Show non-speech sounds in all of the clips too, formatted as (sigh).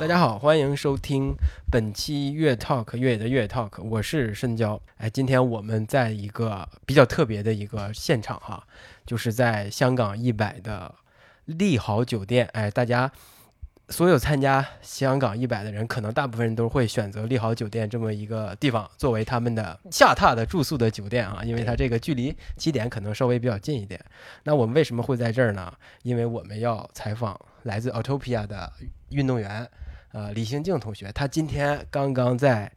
大家好，欢迎收听本期越 Talk 越野的粤 Talk，我是申娇。哎，今天我们在一个比较特别的一个现场哈，就是在香港一百的利豪酒店。哎，大家所有参加香港一百的人，可能大部分人都会选择利豪酒店这么一个地方作为他们的下榻的住宿的酒店啊，因为它这个距离起点可能稍微比较近一点。那我们为什么会在这儿呢？因为我们要采访来自 Autopia 的运动员。呃，李兴静同学，他今天刚刚在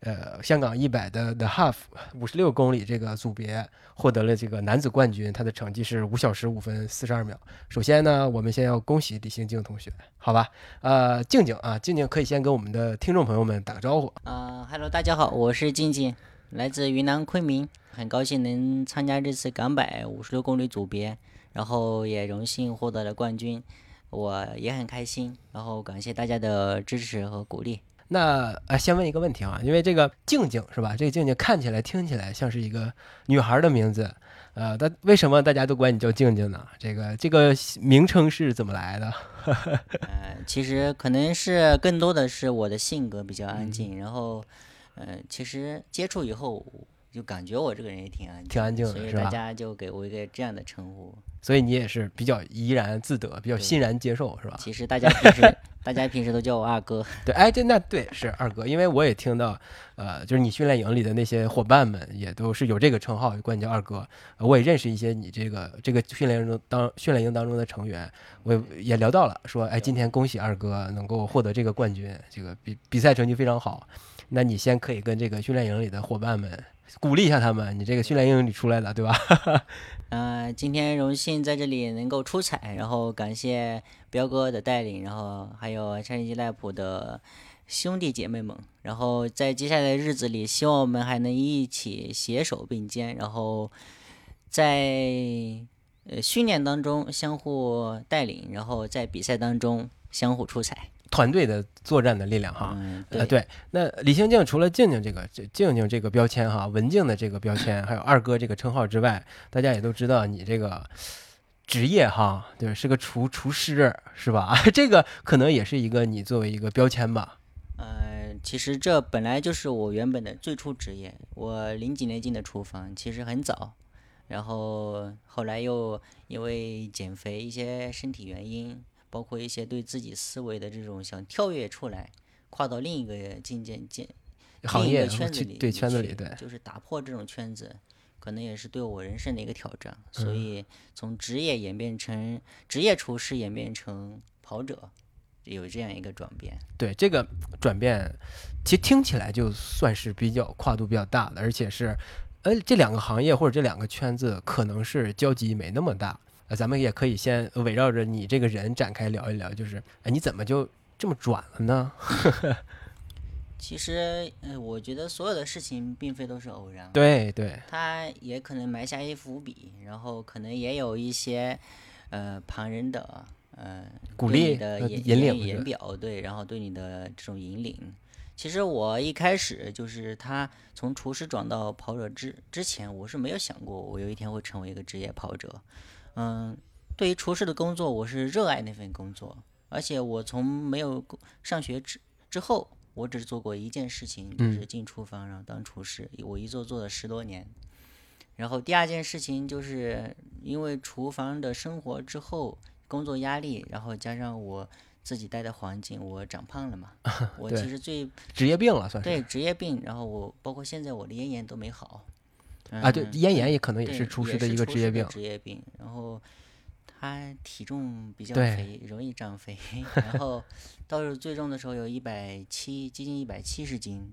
呃香港一百的 The Half 五十六公里这个组别获得了这个男子冠军，他的成绩是五小时五分四十二秒。首先呢，我们先要恭喜李兴静同学，好吧？呃，静静啊，静静可以先跟我们的听众朋友们打个招呼。啊、h e l l o 大家好，我是静静，来自云南昆明，很高兴能参加这次港百五十六公里组别，然后也荣幸获得了冠军，我也很开心，然后感谢大家的支持和鼓励。那呃，先问一个问题啊，因为这个静静是吧？这个静静看起来、听起来像是一个女孩的名字，呃，但为什么大家都管你叫静静呢？这个这个名称是怎么来的？(laughs) 呃，其实可能是更多的是我的性格比较安静，然后，呃，其实接触以后就感觉我这个人也挺安静，挺安静的所以大家就给我一个这样的称呼。所以你也是比较怡然自得，比较欣然接受，是吧？其实大家平时 (laughs) 大家平时都叫我二哥。对，哎，对那对是二哥，因为我也听到，呃，就是你训练营里的那些伙伴们也都是有这个称号，管你叫二哥。呃我也认识一些你这个这个训练营中当训练营当中的成员，我也也聊到了，说，哎，今天恭喜二哥能够获得这个冠军，这个比比赛成绩非常好。那你先可以跟这个训练营里的伙伴们鼓励一下他们，你这个训练营里出来了，对吧？嗯、(laughs) 今天荣幸在这里能够出彩，然后感谢彪哥的带领，然后还有山西赖普的兄弟姐妹们，然后在接下来的日子里，希望我们还能一起携手并肩，然后在呃训练当中相互带领，然后在比赛当中相互出彩。团队的作战的力量哈。嗯，呃，对，那李兴静除了静静这个这静静这个标签哈，文静的这个标签，还有二哥这个称号之外，大家也都知道你这个职业哈，对，是个厨厨师是吧？(laughs) 这个可能也是一个你作为一个标签吧。呃，其实这本来就是我原本的最初职业。我零几年进的厨房，其实很早，然后后来又因为减肥一些身体原因，包括一些对自己思维的这种想跳跃出来，跨到另一个境界境行业圈子里对圈子里去对就是打破这种圈子，可能也是对我人生的一个挑战。嗯所以从职业演变成职业厨师，演变成跑者，有这样一个转变。对这个转变，其实听起来就算是比较跨度比较大的，而且是，呃，这两个行业或者这两个圈子可能是交集没那么大。呃，咱们也可以先围绕着你这个人展开聊一聊，就是，哎，你怎么就这么转了呢？(laughs) 其实，呃，我觉得所有的事情并非都是偶然，对对，他也可能埋下一伏笔，然后可能也有一些，呃，旁人的，呃，鼓励呃的言引领言表，对，然后对你的这种引领。其实我一开始就是他从厨师转到跑者之之前，我是没有想过我有一天会成为一个职业跑者。嗯，对于厨师的工作，我是热爱那份工作，而且我从没有工上学之之后，我只做过一件事情，就嗯是进厨房然后当厨师，我一做做了十多年。然后第二件事情就是因为厨房的生活之后，工作压力，然后加上我自己待的环境，我长胖了嘛。(laughs) 我其实最职业病了算是。对职业病，然后我包括现在我的咽炎都没好。啊，对，嗯咽炎也可能也对是厨师的一个职业病。职业病。然后他体重比较肥，容易长肥，(laughs) 然后到时候最重的时候有一百七，接近一百七十斤。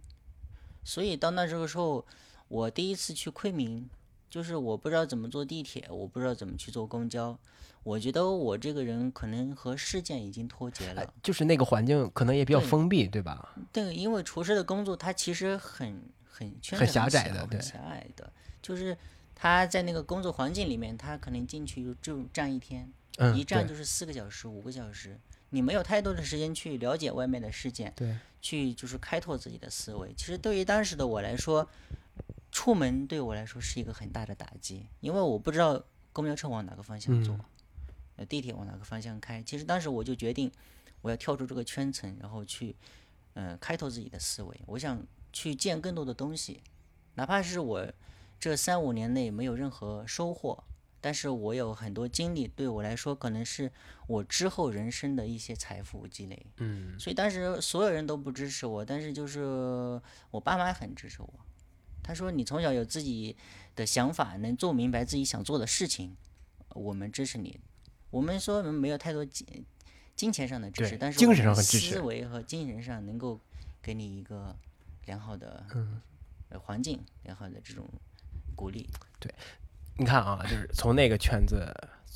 所以到那时候时候，我第一次去昆明，就是我不知道怎么坐地铁，我不知道怎么去坐公交。我觉得我这个人可能和事件已经脱节了。就是那个环境可能也比较封闭，对吧？对，因为厨师的工作它其实很很圈很狭窄的很狭隘的，就是他在那个工作环境里面，他可能进去就就站一天，嗯，一站就是四个小时、五个小时，你没有太多的时间去了解外面的事件，对，去就是开拓自己的思维。其实对于当时的我来说，出门对我来说是一个很大的打击，因为我不知道公交车往哪个方向坐，嗯呃，地铁往哪个方向开。其实当时我就决定，我要跳出这个圈层，然后去，呃，开拓自己的思维。我想去见更多的东西，哪怕是我这三五年内没有任何收获，但是我有很多经历，对我来说可能是我之后人生的一些财富积累。嗯，所以当时所有人都不支持我，但是就是我爸妈很支持我。他说：“你从小有自己的想法，能做明白自己想做的事情，我们支持你。我们说没有太多金金钱上的支持，但是精神上很支持思维和精神上能够给你一个良好的环境，良好的这种鼓励。对你看啊，就是从那个圈子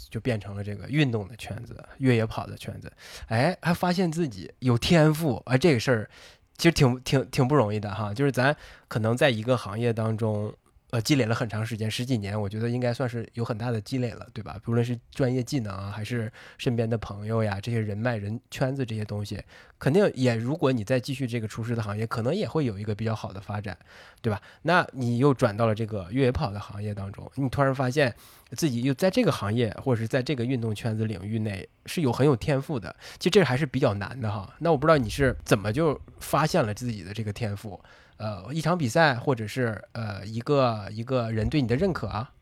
就变成了这个运动的圈子、越野跑的圈子，哎，还发现自己有天赋，哎，这个事儿其实挺挺挺不容易的哈。就是咱可能在一个行业当中，呃，积累了很长时间，十几年，我觉得应该算是有很大的积累了，对吧？不论是专业技能啊，还是身边的朋友呀，这些人脉、人圈子这些东西，肯定也，如果你再继续这个厨师的行业，可能也会有一个比较好的发展，对吧？那你又转到了这个越野跑的行业当中，你突然发现自己又在这个行业或者是在这个运动圈子领域内是有很有天赋的，其实这还是比较难的哈。那我不知道你是怎么就发现了自己的这个天赋，呃，一场比赛或者是呃一个一个人对你的认可啊，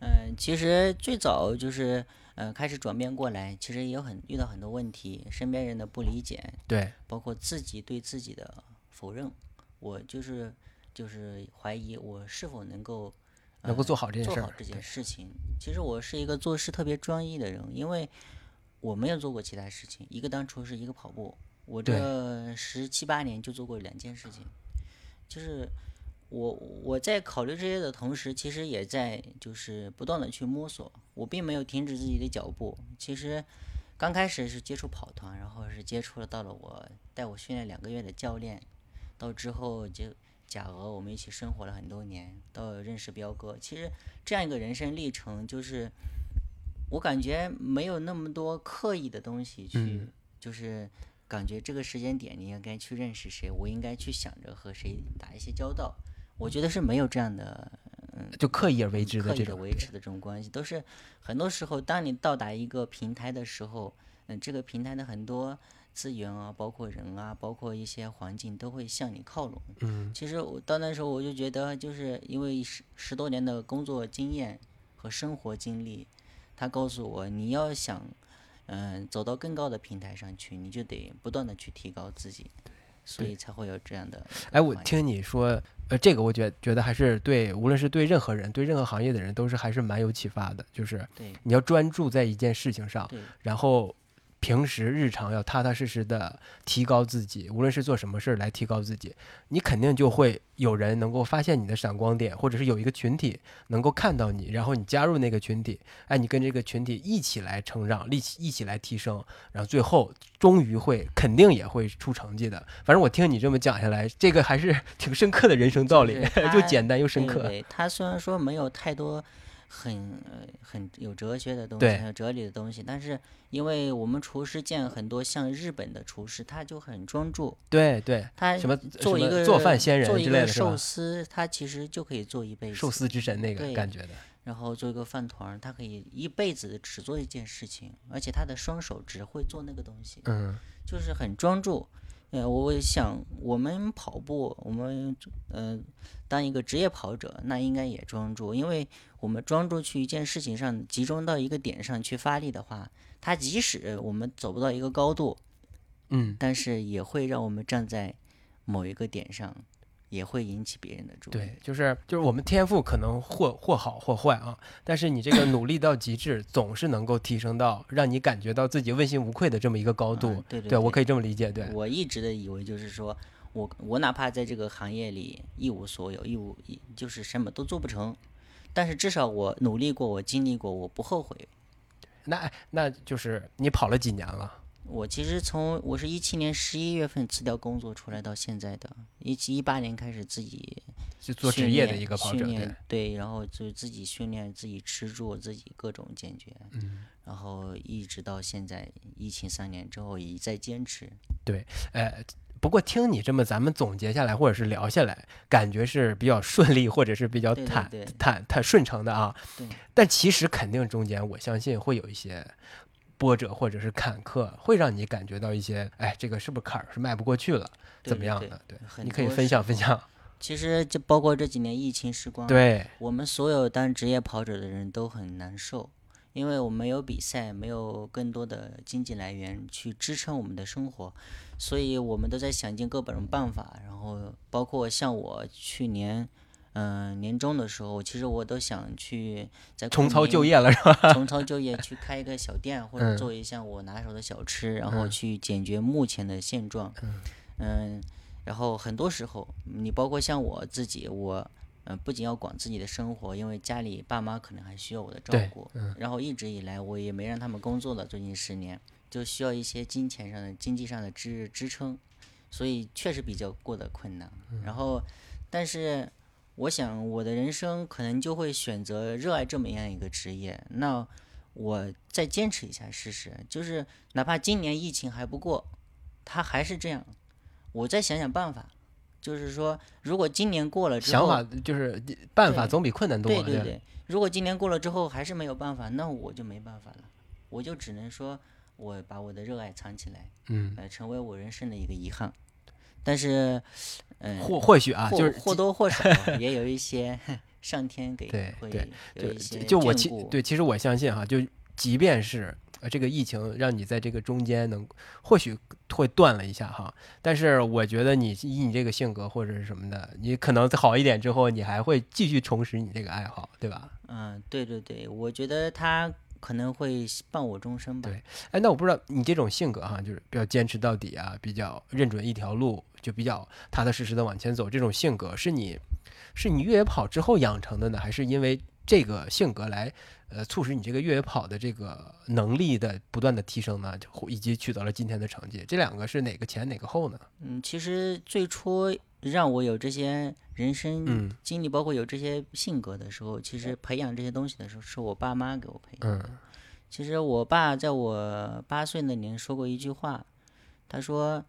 嗯，其实最早就是呃开始转变过来，其实也有很遇到很多问题，身边人的不理解，对，包括自己对自己的否认，我就是就是怀疑我是否能够、呃、能够做好这件事儿做好这件。事情。其实我是一个做事特别专一的人，因为我没有做过其他事情，一个当厨师，一个跑步，我这十七八年就做过两件事情，就是。我我在考虑这些的同时，其实也在就是不断的去摸索，我并没有停止自己的脚步。其实刚开始是接触跑团，然后是接触了到了我带我训练两个月的教练，到之后就贾俄我们一起生活了很多年，到认识彪哥。其实这样一个人生历程，就是我感觉没有那么多刻意的东西去，嗯就是感觉这个时间点你应该去认识谁，我应该去想着和谁打一些交道。我觉得是没有这样的嗯就刻意而为之刻意的这种维持的这种关系，都是很多时候，当你到达一个平台的时候，嗯，这个平台的很多资源啊，包括人啊，包括一些环境，都会向你靠拢。嗯，其实我到那时候，我就觉得，就是因为十十多年的工作经验和生活经历，他告诉我，你要想，嗯、走到更高的平台上去，你就得不断的去提高自己，所以才会有这样的哎，我听你说，呃，这个我觉觉得还是对，无论是对任何人，对任何行业的人，都是还是蛮有启发的。就是你要专注在一件事情上，然后平时日常要踏踏实实的提高自己，无论是做什么事儿来提高自己，你肯定就会有人能够发现你的闪光点，或者是有一个群体能够看到你，然后你加入那个群体，哎，你跟这个群体一起来成长，一起一起来提升，然后最后终于会肯定也会出成绩的。反正我听你这么讲下来，这个还是 (laughs) 挺深刻的人生道理就 (laughs) 简单又深刻。对对，它虽然说没有太多很呃很有哲学的东西，很有哲理的东西，但是因为我们厨师见很多像日本的厨师，他就很专注，对对，他什么做一个做饭仙人做一个之类的寿司，他其实就可以做一辈子寿司之神那个对感觉的，然后做一个饭团，他可以一辈子只做一件事情，而且他的双手只会做那个东西，嗯。就是很专注。呃，我想我们跑步，我们呃当一个职业跑者，那应该也专注，因为我们专注去一件事情上，集中到一个点上去发力的话，它即使我们走不到一个高度，嗯，但是也会让我们站在某一个点上，也会引起别人的注意。对，就是就是我们天赋可能或或好或坏啊，但是你这个努力到极致，总是能够提升到让你感觉到自己问心无愧的这么一个高度。嗯对对对我可以这么理解，对，我一直的以为就是说，我我哪怕在这个行业里一无所有，一无一就是什么都做不成，但是至少我努力过，我经历过，我不后悔。那那就是你跑了几年了？我其实从我是一七年十一月份辞掉工作出来到现在的，一七一八年开始自己就做职业的一个跑者，对，对，然后就自己训练，自己吃住，自己各种解决，嗯，然后一直到现在疫情三年之后也在坚持。对呃，不过听你这么咱们总结下来，或者是聊下来，感觉是比较顺利，或者是比较坦对。坦坦顺承的啊。对。但其实肯定中间，我相信会有一些波折或者是坎坷，会让你感觉到一些，哎，这个是不是坎儿是迈不过去了，怎么样的？对，很你可以分享分享。其实就包括这几年疫情时光，对，我们所有当职业跑者的人都很难受，因为我们没有比赛，没有更多的经济来源去支撑我们的生活，所以我们都在想尽各种办法。然后包括像我去年，嗯、年终的时候，其实我都想去在 (laughs) 重操旧业了是吧？重操旧业，去开一个小店，或者嗯做一项我拿手的小吃，然后嗯去解决目前的现状。嗯，然后很多时候，你包括像我自己，我嗯不仅要管自己的生活，因为家里爸妈可能还需要我的照对顾，嗯然后一直以来我也没让他们工作了，最近十年就需要一些金钱上的、经济上的支支撑，所以确实比较过得困难。嗯然后，但是我想我的人生可能就会选择热爱这么样一个职业，那我再坚持一下试试，就是哪怕今年疫情还不过，他还是这样，我再想想办法。就是说，如果今年过了之后，想法就是办法总比困难多。对对对，如果今年过了之后还是没有办法，那我就没办法了，我就只能说我把我的热爱藏起来，嗯，呃，成为我人生的一个遗憾。但是，嗯、或或许啊，就是或多或少 (laughs) 也有一些 (laughs) 上天给会对对就就我其对，其实我相信哈，就即便是呃这个疫情让你在这个中间能或许会断了一下哈，但是我觉得你以你这个性格或者是什么的，你可能好一点之后，你还会继续重拾你这个爱好，对吧？嗯，对对对，我觉得他可能会伴我终生吧。对哎，那我不知道你这种性格哈，就是比较坚持到底啊，比较认准一条路，就比较踏踏实实的往前走，这种性格是你是你越野跑之后养成的呢，还是因为这个性格来呃促使你这个越野跑的这个能力的不断的提升呢，就以及取得了今天的成绩？这两个是哪个前哪个后呢？嗯，其实最初让我有这些人生嗯经历，包括有这些性格的时候，其实培养这些东西的时候，是我爸妈给我培养的。嗯其实我爸在我八岁那年说过一句话，他说：“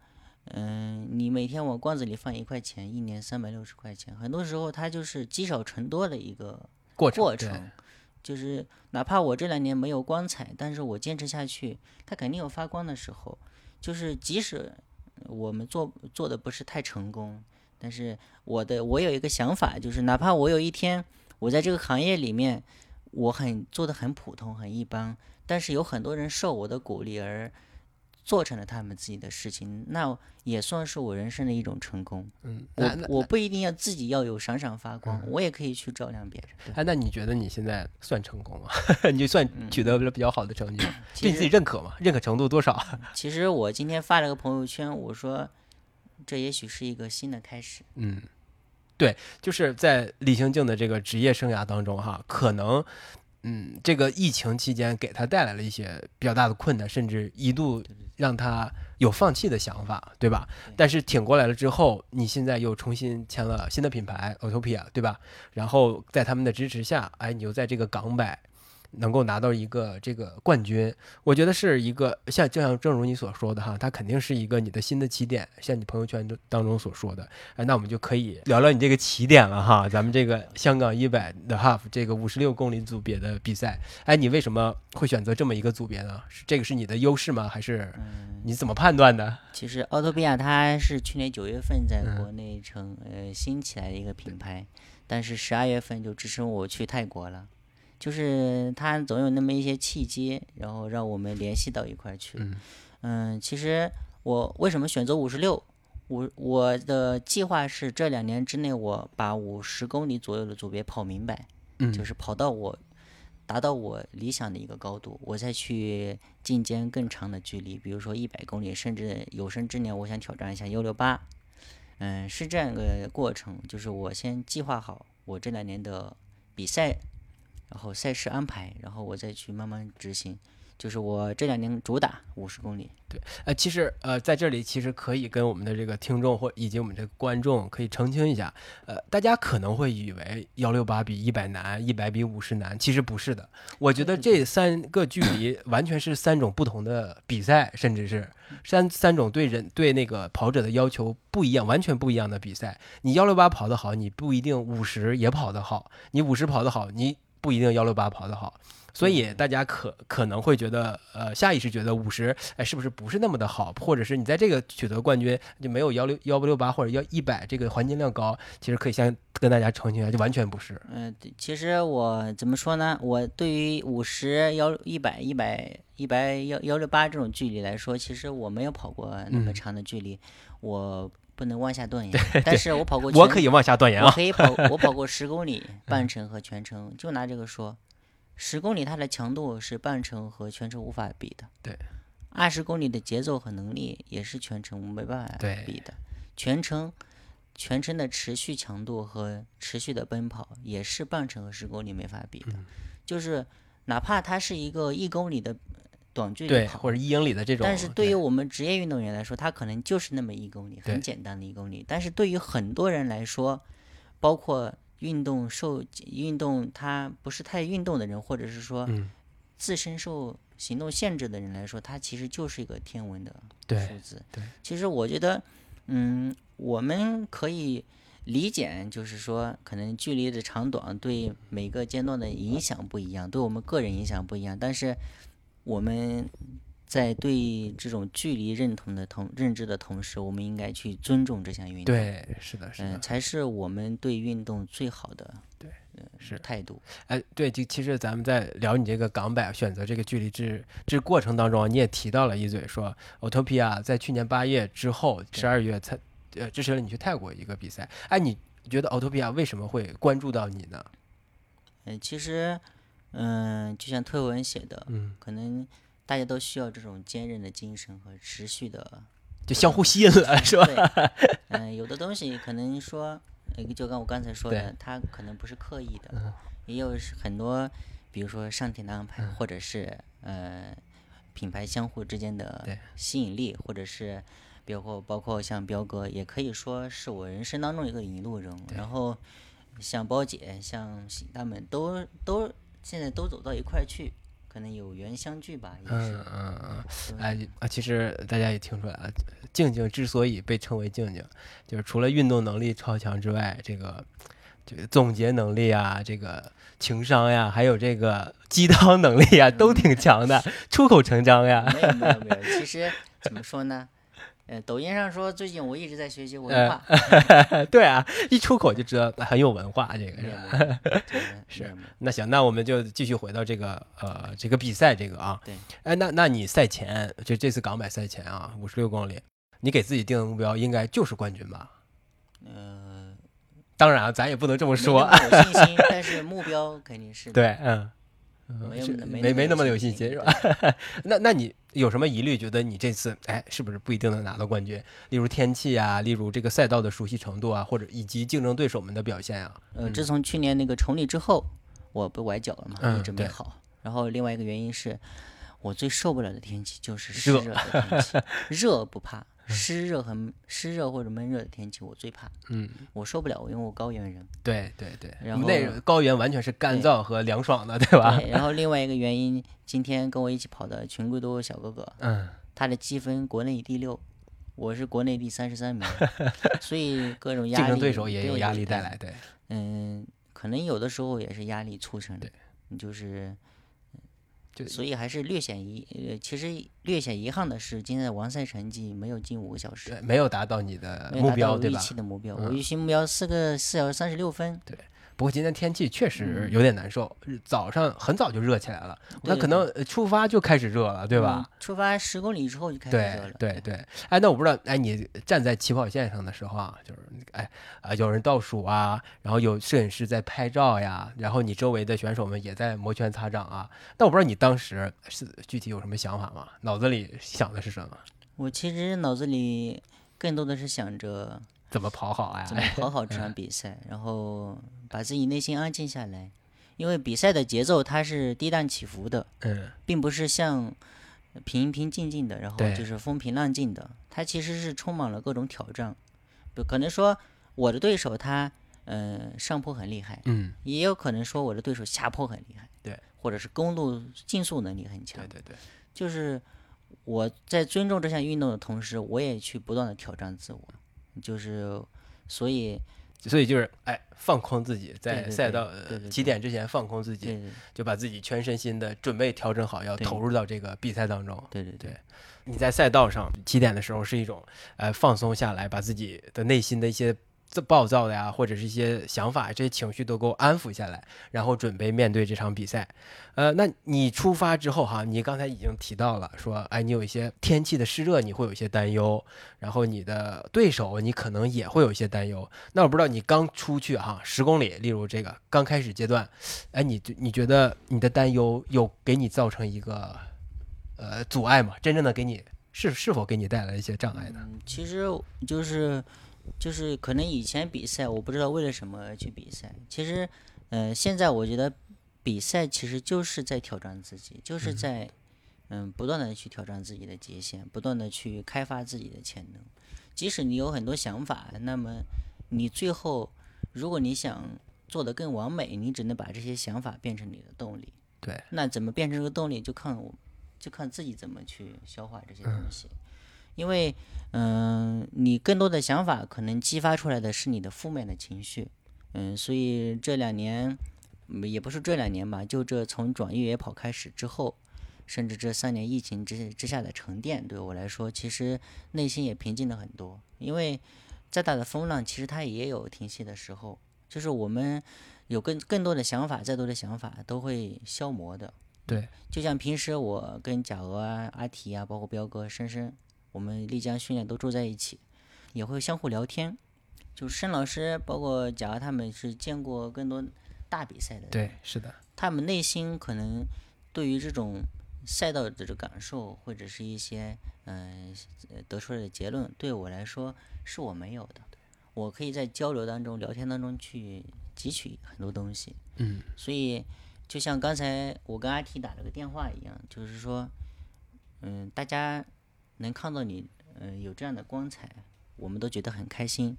嗯，你每天往罐子里放一块钱，一年三百六十块钱。很多时候，它就是积少成多的一个过程过程，就是哪怕我这两年没有光彩，但是我坚持下去，它肯定有发光的时候。就是即使我们做做的不是太成功，但是我的我有一个想法，就是哪怕我有一天我在这个行业里面，我很做的很普通很一般，但是有很多人受我的鼓励而做成了他们自己的事情，那也算是我人生的一种成功。嗯，我我不一定要自己要有闪闪发光，我也可以去照亮别人。对哎，那你觉得你现在算成功吗？(laughs) 你就算取得了比较好的成绩对你自己认可吗？认可程度多少？(laughs) 其实我今天发了个朋友圈，我说这也许是一个新的开始。嗯，对，就是在李行静的这个职业生涯当中哈，可能，嗯，这个疫情期间给他带来了一些比较大的困难，甚至一度让他有放弃的想法，对吧？对但是挺过来了之后，你现在又重新签了新的品牌 Autopia，对吧？然后在他们的支持下，哎，你又在这个港百。能够拿到一个这个冠军，我觉得是一个像就像正如你所说的哈，它肯定是一个你的新的起点，像你朋友圈中当中所说的，哎，那我们就可以聊聊你这个起点了哈，咱们这个香港一百的 half 这个五十六公里组别的比赛，哎，你为什么会选择这么一个组别呢？是这个是你的优势吗？还是嗯，你怎么判断的？其实奥托比亚它是去年九月份在嗯国内成呃新起来的一个品牌，但是十二月份就支撑我去泰国了。就是他总有那么一些契机，然后让我们联系到一块儿去。嗯嗯，其实我为什么选择五十六？我我的计划是这两年之内，我把五十公里左右的组别跑明白，嗯，就是跑到我达到我理想的一个高度，我再去进阶更长的距离，比如说一百公里，甚至有生之年我想挑战一下幺六八。嗯，是这样一个过程，就是我先计划好我这两年的比赛然后赛事安排，然后我再去慢慢执行。就是我这两年主打五十公里，对呃，其实呃，在这里其实可以跟我们的这个听众或以及我们这个观众可以澄清一下，呃，大家可能会以为幺六八比一百难，一百比五十难，其实不是的。我觉得这三个距离 (laughs) 完全是三种不同的比赛，甚至是三三种对人对那个跑者的要求不一样，完全不一样的比赛。你幺六八跑得好，你不一定五十也跑得好；你五十跑得好，你不一定幺六八跑得好。所以大家可可能会觉得，呃，下意识觉得五十，哎，是不是不是那么的好？或者是你在这个取得冠军就没有幺六幺不六八或者幺一百这个含金量高？其实可以先跟大家澄清一下，就完全不是。嗯、对，其实我怎么说呢？我对于五十幺一百一百一百幺幺六八这种距离来说，其实我没有跑过那么嗯长的距离，我不能妄下断言。但是我跑过，我可以往下断言啊。我可以跑，(laughs) 我跑过十公里半程和全程，就拿这个说，十公里它的强度是半程和全程无法比的。对，二十公里的节奏和能力也是全程没办法比的。全程全程的持续强度和持续的奔跑也是半程和十公里没法比嗯的。就是哪怕它是一个一公里的短距离，跑，或者一英里的这种。但是对于我们职业运动员来说，他可能就是那么一公里，很简单的一公里。但是对于很多人来说，包括运动受运动他不是太运动的人，或者是说嗯，自身受行动限制的人来说，它其实就是一个天文的数字。对，其实我觉得，嗯，我们可以理解，就是说，可能距离的长短对每个阶段的影响不一样，对我们个人影响不一样。但是我们在对这种距离认同的同认知的同时，我们应该去尊重这项运动。，对，是的，是嗯、的。才是我们对运动最好的对呃是态度。哎，对，就其实咱们在聊你这个港百选择这个距离制这过程当中啊，你也提到了一嘴说，Otopia 在去年八月之后，十二月才呃支持了你去泰国一个比赛。哎，你觉得 Otopia 为什么会关注到你呢？嗯、其实，嗯、就像推文写的，嗯，可能大家都需要这种坚韧的精神和持续的就相互吸引了，是吧？对，嗯、有的东西可能说，呃就跟我刚才说的，他可能不是刻意的，也有很多，比如说上天的安排，或者是呃品牌相互之间的吸引力，或者是包括包括像彪哥，也可以说是我人生当中一个引路人。然后像包姐、像喜他们都都现在都走到一块去，可能有缘相聚吧，也是。嗯嗯嗯，哎啊，其实大家也听出来了，静静之所以被称为静静，就是除了运动能力超强之外，这个这个总结能力啊，这个情商呀，还有这个鸡汤 (laughs) 能力啊，都挺强的，(laughs) 出口成章呀。没有没有没有，其实 (laughs) 怎么说呢？呃，抖音上说最近我一直在学习文呃化，(laughs) 对啊，一出口就知道很有文化，这个是 (laughs) 是那行，那我们就继续回到这个呃这个比赛这个啊。对。哎，那那你赛前就这次港百赛前啊，五十六公里，你给自己定的目标应该就是冠军吧？呃，当然啊，咱也不能这么说。有信心，(laughs) 但是目标肯定是对，嗯，嗯没有没没没那么有信心是吧？(laughs) 那那你有什么疑虑？觉得你这次哎，是不是不一定能拿到冠军？例如天气啊，例如这个赛道的熟悉程度啊，或者以及竞争对手们的表现啊。呃，自从去年那个崇礼之后，我不崴脚了嘛，嗯一直没对好。然后另外一个原因是，我最受不了的天气就是湿热热的天气，(laughs) 热不怕，湿热和湿热或者闷热的天气我最怕，嗯，我受不了，因为我高原人。对对对，然后那高原完全是干燥和凉爽的，对吧？对，然后 (laughs) 另外一个原因，今天跟我一起跑的群贵多小哥哥，嗯，他的积分国内第六，我是国内第三十三名，(laughs) 所以各种压力，竞争对手也有压力带来，对。嗯，可能有的时候也是压力促成的对，就是，就所以。还是略显遗，呃，其实略显遗憾的是，今天的完赛成绩没有近五个小时，，没有达到你的目标，对吧预？期的目标，嗯我预期目标四个四小时三十六分，不过今天天气确嗯实有点难受，日早上很早就热起来了，那可能呃出发就开始热了，对吧？嗯？出发十公里之后就开始热对了，对对，哎，那我不知道，哎，你站在起跑线上的时候啊，就是哎啊，有人倒数啊，然后有摄影师在拍照呀，然后你周围的选手们也在摩拳擦掌啊。但我不知道你当时是具体有什么想法吗？脑子里想的是什么？我其实脑子里更多的是想着怎么跑好啊怎？么跑好这 (laughs) 场比赛，然后把自己内心安静下来，因为比赛的节奏它是跌宕起伏的，嗯，并不是像平平静静的，然后就是风平浪静的，它其实是充满了各种挑战。不可能说我的对手他呃上坡很厉害，嗯，也有可能说我的对手下坡很厉害，对，或者是公路竞速能力很强对，对对，就是我在尊重这项运动的同时，我也去不断的挑战自我，就是所以所以就是哎，放空自己，在赛道起点之前放空自己，就把自己全身心的准备调整好，要投入到这个比赛当中。对对对。对你在赛道上起点的时候是一种呃放松下来，把自己的内心的一些这这暴躁的呀，或者是一些想法、这些情绪都给我安抚下来，然后准备面对这场比赛。呃，那你出发之后哈，你刚才已经提到了说，哎，你有一些天气的湿热，你会有一些担忧，然后你的对手你可能也会有一些担忧。那我不知道你刚出去哈十公里，例如这个刚开始阶段，哎，你你觉得你的担忧有给你造成一个呃阻碍吗？真正的给你是是否给你带来一些障碍呢？嗯，其实就是就是可能以前比赛，我不知道为了什么而去比赛。其实，呃，现在我觉得比赛其实就是在挑战自己，就是在嗯不断的去挑战自己的极限，不断的去开发自己的潜能。即使你有很多想法，那么你最后如果你想做得更完美，你只能把这些想法变成你的动力。对，那怎么变成这个动力，就看我，就看自己怎么去消化这些东西。因为，嗯、你更多的想法可能激发出来的是你的负面的情绪，嗯，所以这两年，嗯也不是这两年吧，就这从转越野跑开始之后，甚至这三年疫情之之下的沉淀，对我来说，其实内心也平静了很多。因为再大的风浪，其实它也有停息的时候，就是我们有更更多的想法，再多的想法都会消磨的。对，就像平时我跟贾鹅啊、阿提啊，包括彪哥、深深，我们丽江训练都住在一起，也会相互聊天。就申老师，包括贾鹅他们是见过更多大比赛的人，对，是的，他们内心可能对于这种赛道的这种感受，或者是一些嗯、呃、得出来的结论，对我来说是我没有的。我可以在交流当中、聊天当中去汲取很多东西。嗯，所以就像刚才我跟阿 T 打了个电话一样，就是说，嗯，大家能看到你，嗯、有这样的光彩，我们都觉得很开心。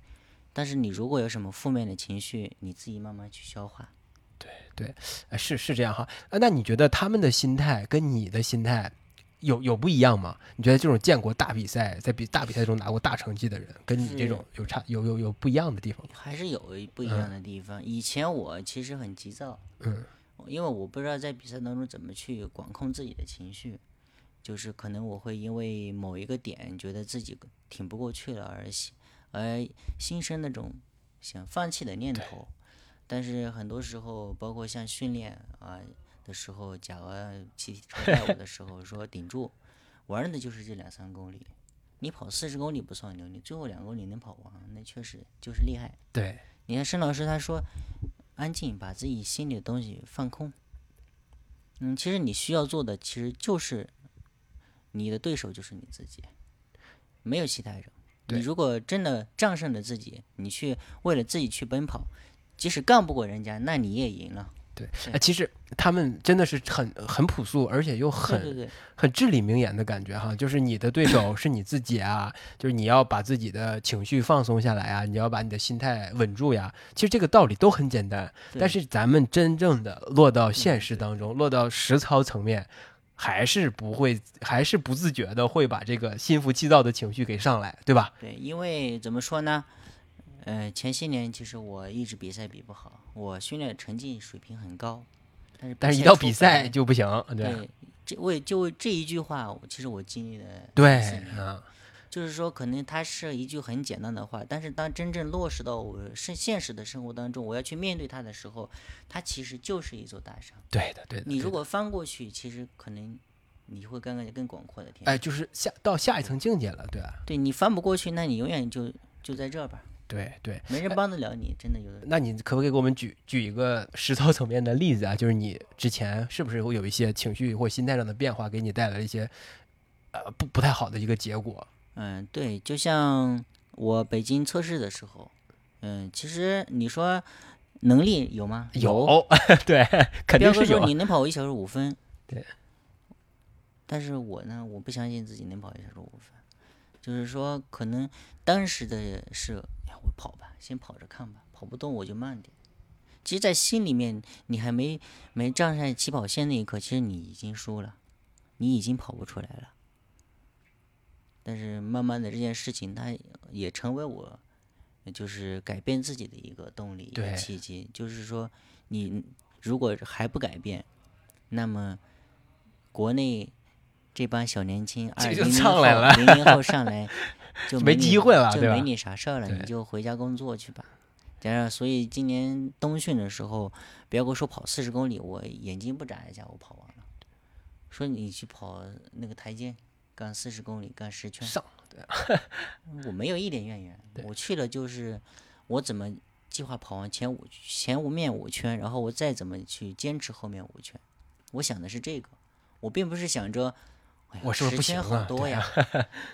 但是你如果有什么负面的情绪，你自己慢慢去消化。对对，是是这样哈。啊，那你觉得他们的心态跟你的心态有有不一样吗？你觉得这种见过大比赛，在比大比赛中拿过大成绩的人，跟你这种有差有有有不一样的地方吗？还是有不一样的地方。以前我其实很急躁，嗯，因为我不知道在比赛当中怎么去管控自己的情绪，就是可能我会因为某一个点觉得自己挺不过去了而心而心生那种想放弃的念头。但是很多时候，包括像训练啊的时候，假如骑车 (laughs) 带我的时候说顶住，玩的就是这两三公里。你跑四十公里不算牛，你最后两公里能跑完，那确实就是厉害。对，你看申老师他说，安静，把自己心里的东西放空。嗯，其实你需要做的其实就是，你的对手就是你自己，没有其他人。你如果真的战胜了自己，你去为了自己去奔跑，即使干不过人家，那你也赢了。对，哎，其实他们真的是很很朴素，而且又很很至理名言的感觉哈，就是你的对手是你自己啊，就是你要把自己的情绪放松下来啊，你要把你的心态稳住呀。其实这个道理都很简单，但是咱们真正的落到现实当中，落到实操层面，还是不会，还是不自觉的会把这个心浮气躁的情绪给上来，对吧？对，因为怎么说呢？呃，前些年其实我一直比赛比不好，我训练成绩水平很高，但是但是一到比赛就不行，对对，这为就为这一句话，我其实我经历了对四年啊，就是说，可能它是一句很简单的话，但是当真正落实到我是现实的生活当中，我要去面对它的时候，它其实就是一座大山。对的，对的。你如果翻过去，其实可能你会看看更广阔的天。哎，就是下到下一层境界了，对吧？对你翻不过去，那你永远就就在这儿吧，对对。没人帮得了你，真的有的。那你可不可以给我们举举一个实操层面的例子啊？就是你之前是不是会有一些情绪或心态上的变化，给你带来一些呃不不太好的一个结果？嗯，对，就像我北京测试的时候，嗯，其实你说，能力有吗？有，(laughs) 对，肯定是说。你能跑一小时五分，对。但是我呢，我不相信自己能跑一小时五分，就是说，可能当时的是，哎呀，我跑吧，先跑着看吧，跑不动我就慢点。其实，在心里面，你还没没站上起跑线那一刻，其实你已经输了，你已经跑不出来了。但是慢慢的这件事情，它也成为我，就是改变自己的一个动力、一个契机。就是说，你如果还不改变，那么国内这帮小年轻，零零零零后上来 (laughs) 就没你机会了就没你啥事儿了，你就回家工作去吧。加上，所以今年冬训的时候，别跟我说跑四十公里，我眼睛不眨一下，我跑完了。说你去跑那个台阶，干四十公里，干十圈，上 (laughs) 我没有一点怨言。我去了就是我怎么计划跑完前五前五面五圈，然后我再怎么去坚持后面五圈。我想的是这个，我并不是想着，哎呀，我是不是不十圈行啊对好多呀，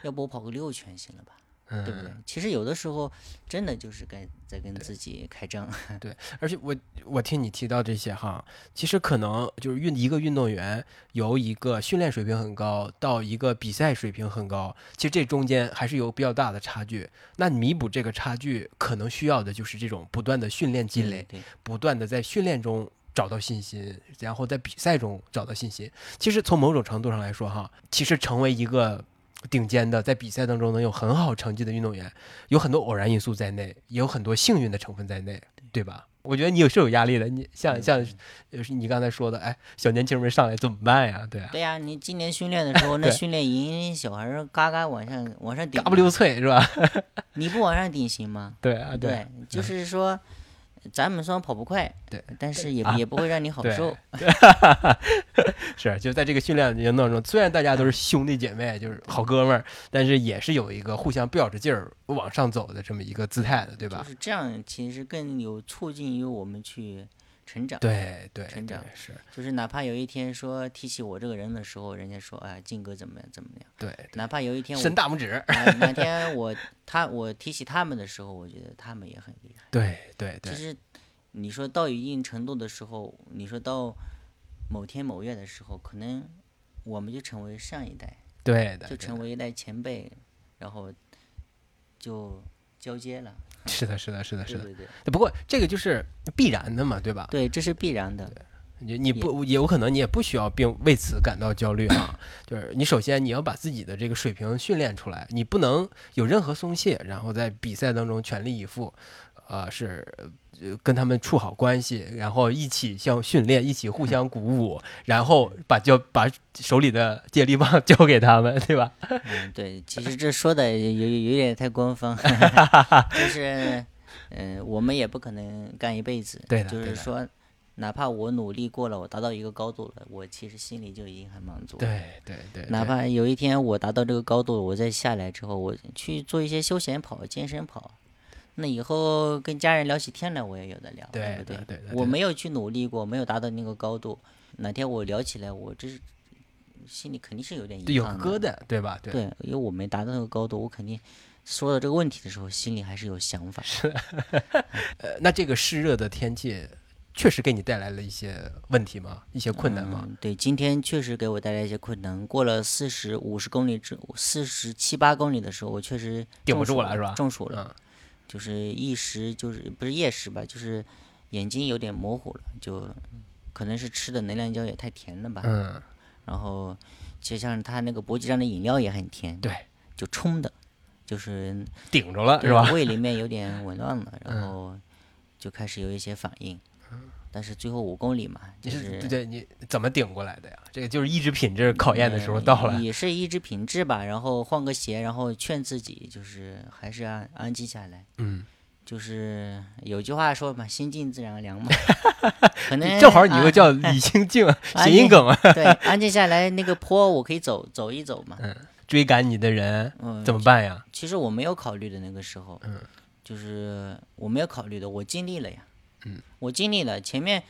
要不我跑个六圈行了吧？对不对？其实有的时候真的就是该在跟自己开仗。(laughs) 对，而且我我听你提到这些哈，其实可能就是运一个运动员由一个训练水平很高到一个比赛水平很高，其实这中间还是有比较大的差距。那弥补这个差距，可能需要的就是这种不断的训练积累，对，不断的在训练中找到信心，然后在比赛中找到信心。其实从某种程度上来说哈，其实成为一个顶尖的，在比赛当中能有很好成绩的运动员，有很多偶然因素在内，也有很多幸运的成分在内，对吧？我觉得你有是有压力的，你像像呃你刚才说的，哎，小年轻们上来怎么办呀？对啊，对呀、你今年训练的时候，(laughs) 那训练营小孩儿嘎嘎往上往上顶嘎不溜脆是吧？(laughs) 你不往上顶行吗？对啊，对，就是说，咱们虽然跑不快，对，但是也、啊也不会让你好受。(laughs) 是，就在这个训练营当中，虽然大家都是兄弟姐妹，就是好哥们儿，但是也是有一个互相吊着劲儿往上走的这么一个姿态的，对吧就？是这样，其实更有促进于我们去成长。对对成长是，就是哪怕有一天说提起我这个人的时候，人家说哎，靖哥怎么样怎么样。对，哪怕有一天我伸大拇指，啊哪天我他我提起他们的时候，我觉得他们也很厉害。对对对其，实你说到一定程度的时候，你说到某天某月的时候，可能我们就成为上一代，对的，就成为一代前辈，然后就交接了。(laughs) 是的，是的，是的，是的。对对对，不过这个就是必然的嘛，对吧？对，这是必然的。你你不也有可能你也不需要并为此感到焦虑啊，(coughs) 就是你首先你要把自己的这个水平训练出来，你不能有任何松懈，然后在比赛当中全力以赴，呃，是呃跟他们处好关系，然后一起相训练，一起互相鼓舞，然后把交把手里的接力棒交给他们，对吧？嗯，对，其实这说的有有有点太官方，(laughs) (laughs) 就是，嗯、我们也不可能干一辈子。对的就是说，哪怕我努力过了，我达到一个高度了，我其实心里就已经很满足。。对对对，哪对怕有一天我达到这个高度，我再下来之后，我去做一些休闲跑、健身跑，那以后跟家人聊起天来，我也有的聊，对不对？对对对我没有去努力过，没有达到那个高度，哪天我聊起来，我这是心里肯定是有点有遗憾的。疙瘩，对吧？对对，因为我没达到那个高度，我肯定说到这个问题的时候，心里还是有想法。(laughs) 呃，那这个湿热的天气确实给你带来了一些问题吗？一些困难吗？嗯？对，今天确实给我带来一些困难。过了四十五十公里之四十七八公里的时候，我确实顶不住了是吧中暑了，嗯就是一时就是不是夜视吧，就是眼睛有点模糊了，就可能是吃的能量胶也太甜了吧。嗯，然后就像他那个搏击上的饮料也很甜，对，就冲的，就是顶着了对是吧？嗯胃里面有点紊乱了，然后就开始有一些反应。但是最后五公里嘛，就你是是对对，你怎么顶过来的呀？这个就是意志品质考验的时候到了。呃也是意志品质吧。然后换个鞋，然后劝自己，就是还是安安静下来。嗯，就是有句话说嘛，心静自然凉嘛。(laughs) 可能正好你又啊叫李清静，谐音梗啊。对，安静下来，那个坡我可以走走一走嘛。嗯追赶你的人嗯，怎么办呀？其实我没有考虑的那个时候，嗯就是我没有考虑的，我尽力了呀，嗯，我尽力了，前面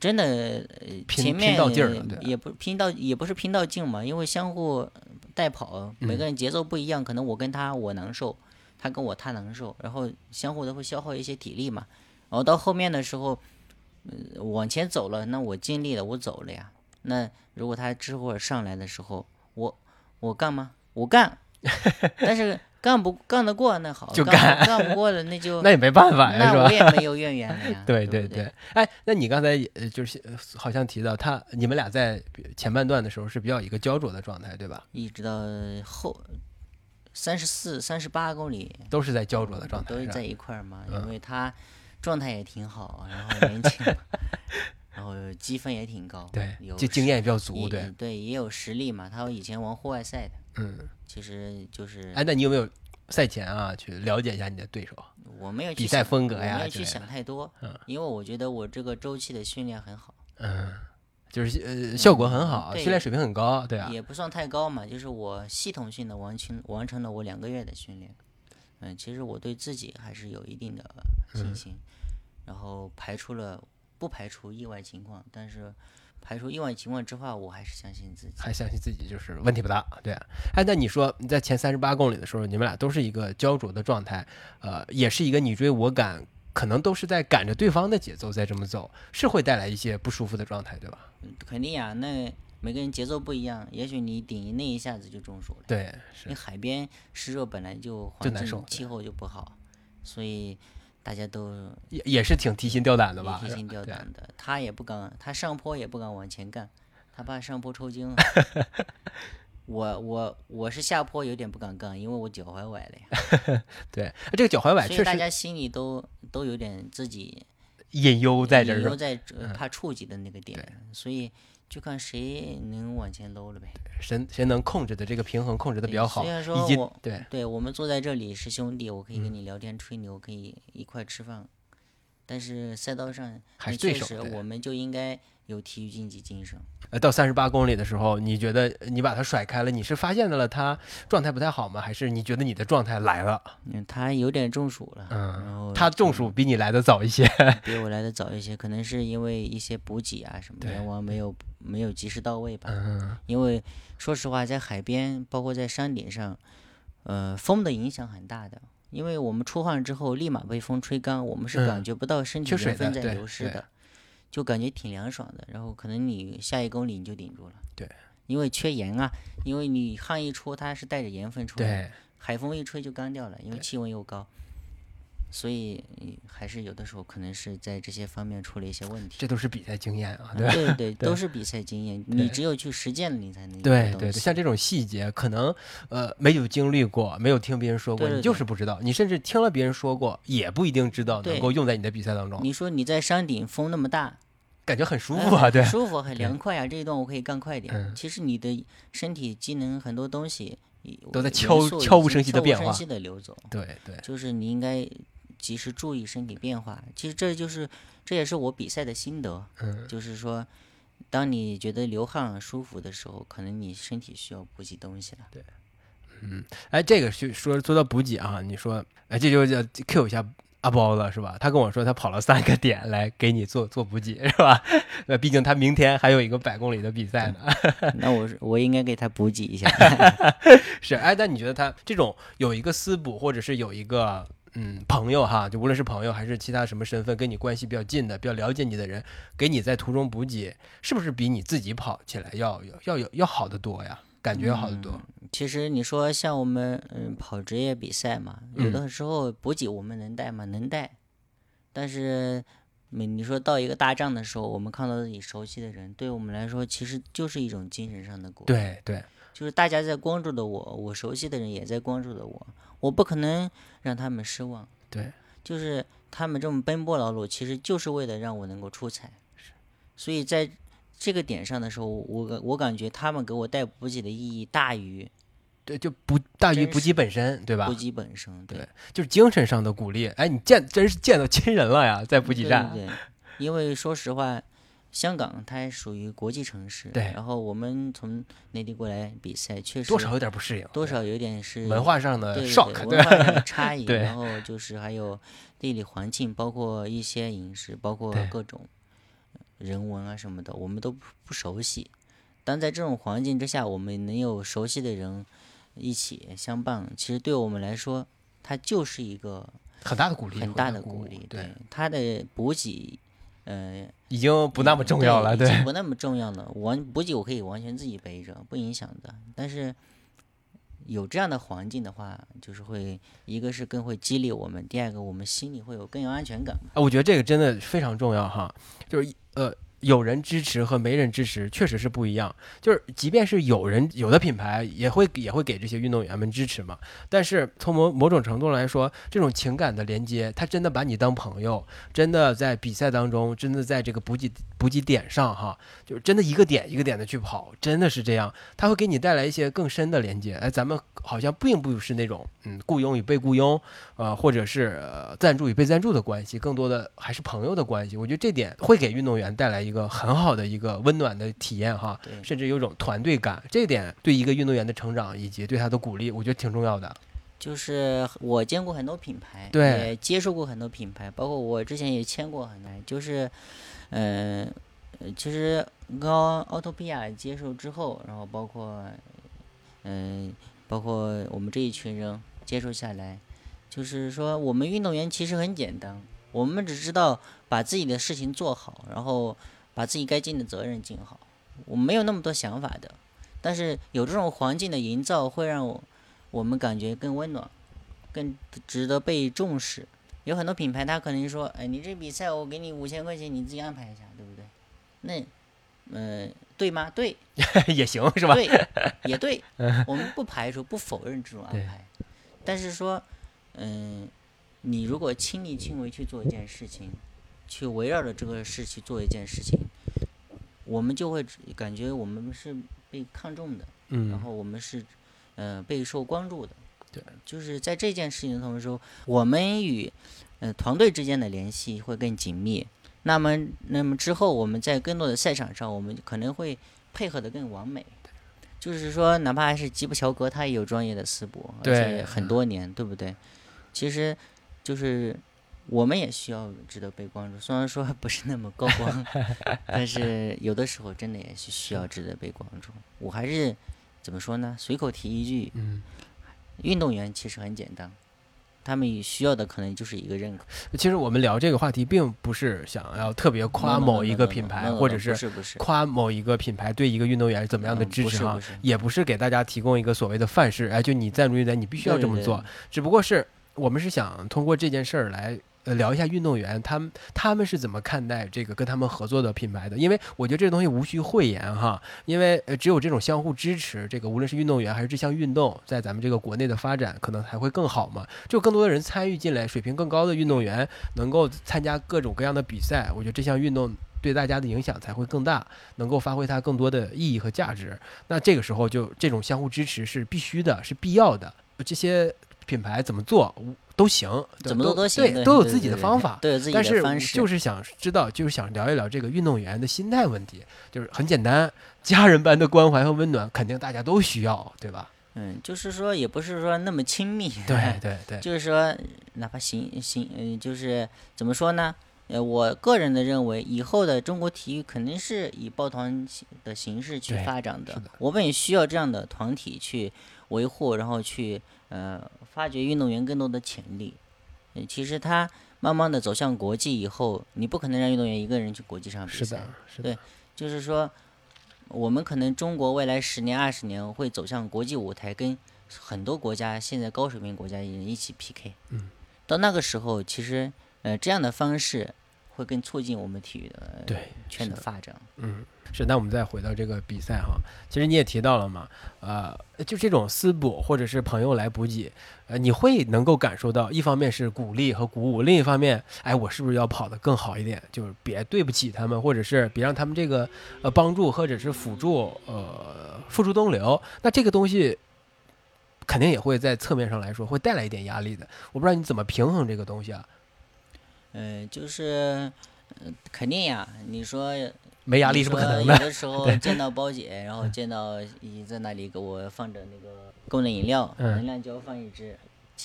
真的前面到劲儿了对也不拼到也不是拼到劲嘛，因为相互带跑，每嗯个人节奏不一样，可能我跟他我难受，他跟我他难受，然后相互都会消耗一些体力嘛，然后到后面的时候，呃，往前走了，那我尽力了，我走了呀。那如果他之后上来的时候，我我干吗？我干，(laughs) 但是干不干得过那好，就干不干不过了那就 (laughs) 那也没办法呀，是吧我？也没有怨言了呀。(laughs) 对对对对，哎，那你刚才也呃就是呃好像提到他，你们俩在前半段的时候是比较一个焦灼的状态，对吧？一直到后三十四、三十八公里都是在焦灼的状态，都是在一块儿嘛，嗯因为他状态也挺好，然后年轻，然后积分也挺高，对，有这经验也比较足，对也，对，也有实力嘛。他以前玩户外赛的，嗯，其实就是哎，那你有没有赛前啊去了解一下你的对手？我没有比赛风格呀我没有去想太多嗯，因为我觉得我这个周期的训练很好，嗯，就是呃效果很好，训练水平很高，对啊，也不算太高嘛，就是我系统性的完成完成了我两个月的训练。嗯，其实我对自己还是有一定的嗯信心，然后排除了不排除意外情况，但是排除意外情况之外，我还是相信自己。还相信自己就是问题不大，对啊。哎，那你说你在前三十八公里的时候，你们俩都是一个焦灼的状态，呃，也是一个你追我赶，可能都是在赶着对方的节奏在这么走，是会带来一些不舒服的状态，对吧？嗯肯定呀，那每个人节奏不一样，也许你顶那一下子就中暑了。对，是因为海边湿热本来就就环难受境气候就不好，所以大家都也也是挺提心吊胆的吧？提心吊胆的。他也不敢，他上坡也不敢往前干，他怕上坡抽筋。(laughs) 了。我我我是下坡有点不敢干，因为我脚踝崴了呀，(laughs) 对，这个脚踝崴所以确实大家心里都都有点自己隐忧在这儿，隐忧在呃怕触及的那个点，所以就看谁能往前搂了呗。谁谁能控制的这个平衡控制的比较好，虽然以及说我对。对我们坐在这里是兄弟，我可以嗯。跟你聊天吹牛，可以一块吃饭，但是赛道上还是那确实对。手我们就应该有体育竞技精神。呃，到三十八公里的时候，你觉得你把他甩开了，你是发现了他状态不太好吗？还是你觉得你的状态来了？嗯，他有点中暑了，然嗯，后他中暑比你来的早一些。比我来的早一些，可能是因为一些补给啊什么的，我没有没有及时到位吧。嗯，因为说实话，在海边，包括在山顶上，呃，风的影响很大的。因为我们出汗之后立马被风吹干，我们是感嗯觉不到身体缺水分在流失的，就感觉挺凉爽的。然后可能你下一公里你就顶住了，对，因为缺盐啊，因为你汗一出，它是带着盐分出来的，对，海风一吹就干掉了，因为气温又高，所以嗯还是有的时候可能是在这些方面出了一些问题。这都是比赛经验啊，嗯对吧？对对，(laughs) 都是比赛经验，你只有去实践了，你才能对对对，像这种细节，可能呃没有经历过，没有听别人说过，你就是不知道。你甚至听了别人说过，也不一定知道能够用在你的比赛当中，你说你在山顶风那么大，感觉很舒哎服啊，对，舒服，很凉快啊，这一段我可以干快点。嗯其实你的身体机能很多东西都在悄悄无声息的变化声息的流走，对对，就是你应该及时注意身体变化。其实这就是这也是我比赛的心得，嗯，就是说。当你觉得流汗舒服的时候，可能你身体需要补给东西了。对，嗯哎，这个是说说到补给啊，你说，哎，这就叫 Q 一下阿包了是吧？他跟我说他跑了三个点来给你做做补给是吧？(laughs) 那，毕竟他明天还有一个百公里的比赛呢。那我是我应该给他补给一下。(laughs) 是，哎，但你觉得他这种有一个私补，或者是有一个嗯朋友哈，就无论是朋友还是其他什么身份，跟你关系比较近的、比较了解你的人，给你在途中补给，是不是比你自己跑起来要要要有要好得多呀？感觉要好得多。其实你说像我们嗯跑职业比赛嘛，有嗯的时候补给我们能带吗？能带，但是你你说到一个大仗的时候，我们看到自己熟悉的人，对我们来说其实就是一种精神上的鼓励。，对对，就是大家在关注的我，我熟悉的人也在关注的我，我不可能让他们失望。对，就是他们这么奔波劳碌，其实就是为了让我能够出彩。所以在这个点上的时候，我我感觉他们给我带补给的意义大于对，就不大于补给本身，对吧补？给本身。对就是精神上的鼓励。哎，你见真是见到亲人了呀，在补给对站。对对，因为说实话，香港它属于国际城市，对然后我们从内地过来比赛，确实多少有点不适应，多少有点是文化上的对对 shock，对文化上的差异，(laughs) 然后就是还有地理环境，包括一些饮食，包括各种人文啊什么的，我们都不不熟悉。但在这种环境之下，我们能有熟悉的人一起相伴，其实对我们来说，它就是一个很大的鼓励，很大的鼓励。对，它的补给，呃，已经不那么重要了，对，已经不那么重要了。完补给我可以完全自己背着，不影响的。但是有这样的环境的话，就是会一个是更会激励我们，第二个我们心里会有更有安全感嘛。啊，我觉得这个真的非常重要哈，就是呃，有人支持和没人支持确实是不一样。就是即便是有人有的品牌也会也会给这些运动员们支持嘛，但是从某某种程度来说，这种情感的连接，他真的把你当朋友，真的在比赛当中，真的在这个补给补给点上哈，就是真的一个点一个点的去跑，真的是这样，它会给你带来一些更深的连接。哎，咱们好像并不是那种嗯雇佣与被雇佣，呃，或者是、呃、赞助与被赞助的关系，更多的还是朋友的关系。我觉得这点会给运动员带来一个很好的一个温暖的体验哈，甚至有种团队感。这点对一个运动员的成长以及对他的鼓励，我觉得挺重要的。就是我见过很多品牌，对也接触过很多品牌，包括我之前也签过很多，就是，嗯、呃，其实跟奥托比亚接触之后，然后包括，嗯、包括我们这一群人接触下来，就是说我们运动员其实很简单，我们只知道把自己的事情做好，然后把自己该尽的责任尽好，我没有那么多想法的，但是有这种环境的营造，会让我我们感觉更温暖，更值得被重视。有很多品牌，他可能说：“哎，你这比赛我给你五千块钱，你自己安排一下，对不对？”那，呃，对吗？对，(laughs) 也行是吧？对，也对，(laughs) 我们不排除、不否认这种安排，但是说，嗯、你如果亲力亲为去做一件事情，去围绕着这个事去做一件事情，我们就会感觉我们是被看重的，然嗯，后我们是，呃，备受关注的。对，就是在这件事情的同时，我们与呃团队之间的联系会更紧密。那么，那么之后我们在更多的赛场上，我们可能会配合的更完美。就是说，哪怕是吉普乔格，他也有专业的私博，而且很多年，对不对？其实，就是我们也需要值得被关注。虽然说不是那么高光，(laughs) 但是有的时候真的也是需要值得被关注。我还是怎么说呢？随口提一句，嗯，运动员其实很简单，他们需要的可能就是一个认可。其实我们聊这个话题，并不是想要特别夸某一个品牌或者是，夸某一个品牌对一个运动员怎么样的嗯支持哈也不是给大家提供一个所谓的范式，哎，就你赞助运动员，你必须要这么做。只不过是我们是想通过这件事儿来。呃，聊一下运动员，他们他们是怎么看待这个跟他们合作的品牌的？因为我觉得这个东西无需讳言哈，因为呃只有这种相互支持，这个无论是运动员还是这项运动，在咱们这个国内的发展可能才会更好嘛。就更多的人参与进来，水平更高的运动员能够参加各种各样的比赛，我觉得这项运动对大家的影响才会更大，能够发挥它更多的意义和价值。那这个时候就这种相互支持是必须的，是必要的。这些品牌怎么做都行，怎么做都行，对，都有自己对对对的方法。都有自己但是的方式。就是想知道，就是想聊一聊这个运动员的心态问题，就是很简单，家人般的关怀和温暖，肯定大家都需要，对吧？嗯，就是说也不是说那么亲密。(laughs) 对对对，就是说，哪怕行行，嗯，就是怎么说呢？呃，我个人的认为，以后的中国体育肯定是以抱团形的形式去发展的的。我们也需要这样的团体去维护，然后去呃发掘运动员更多的潜力。嗯，其实他慢慢的走向国际以后，你不可能让运动员一个人去国际上比赛。是的，是的对，就是说，我们可能中国未来十年、二十年会走向国际舞台，跟很多国家现在高水平国家一起 PK。嗯，到那个时候，其实呃这样的方式会更促进我们体育的对圈的的发展。嗯，是。那我们再回到这个比赛哈，其实你也提到了嘛，呃，就这种私补或者是朋友来补给，呃，你会能够感受到，一方面是鼓励和鼓舞，另一方面，哎，我是不是要跑得更好一点？就是别对不起他们，或者是别让他们这个呃帮助或者是辅助呃付诸东流。那这个东西。肯定也会在侧面上来说会带来一点压力的，我不知道你怎么平衡这个东西啊？嗯、就是。呃肯定呀，你说没压力是不可能的有的。时候见到包姐，然后见到你在那里给我放着那个功能饮料，嗯能量胶放一支，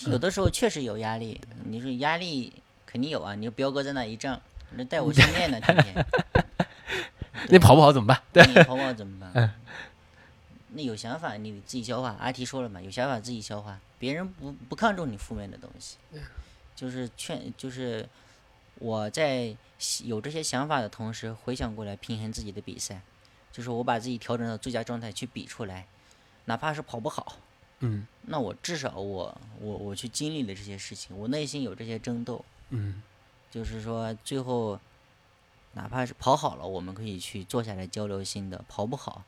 有的时候确实有压力。你说压力肯定有啊，你说彪哥在那一站，那带我训练呢，天天。(laughs) 你跑不好怎么办？对，你跑不好怎么嗯办？那有想法你自己消化。阿提说了嘛，有想法自己消化，别人不不看重你负面的东西。就是劝，就是我在有这些想法的同时，回想过来平衡自己的比赛，就是我把自己调整到最佳状态去比出来，哪怕是跑不好，嗯那我至少我我我去经历了这些事情，我内心有这些争斗，嗯就是说最后哪怕是跑好了，我们可以去坐下来交流心得；跑不好，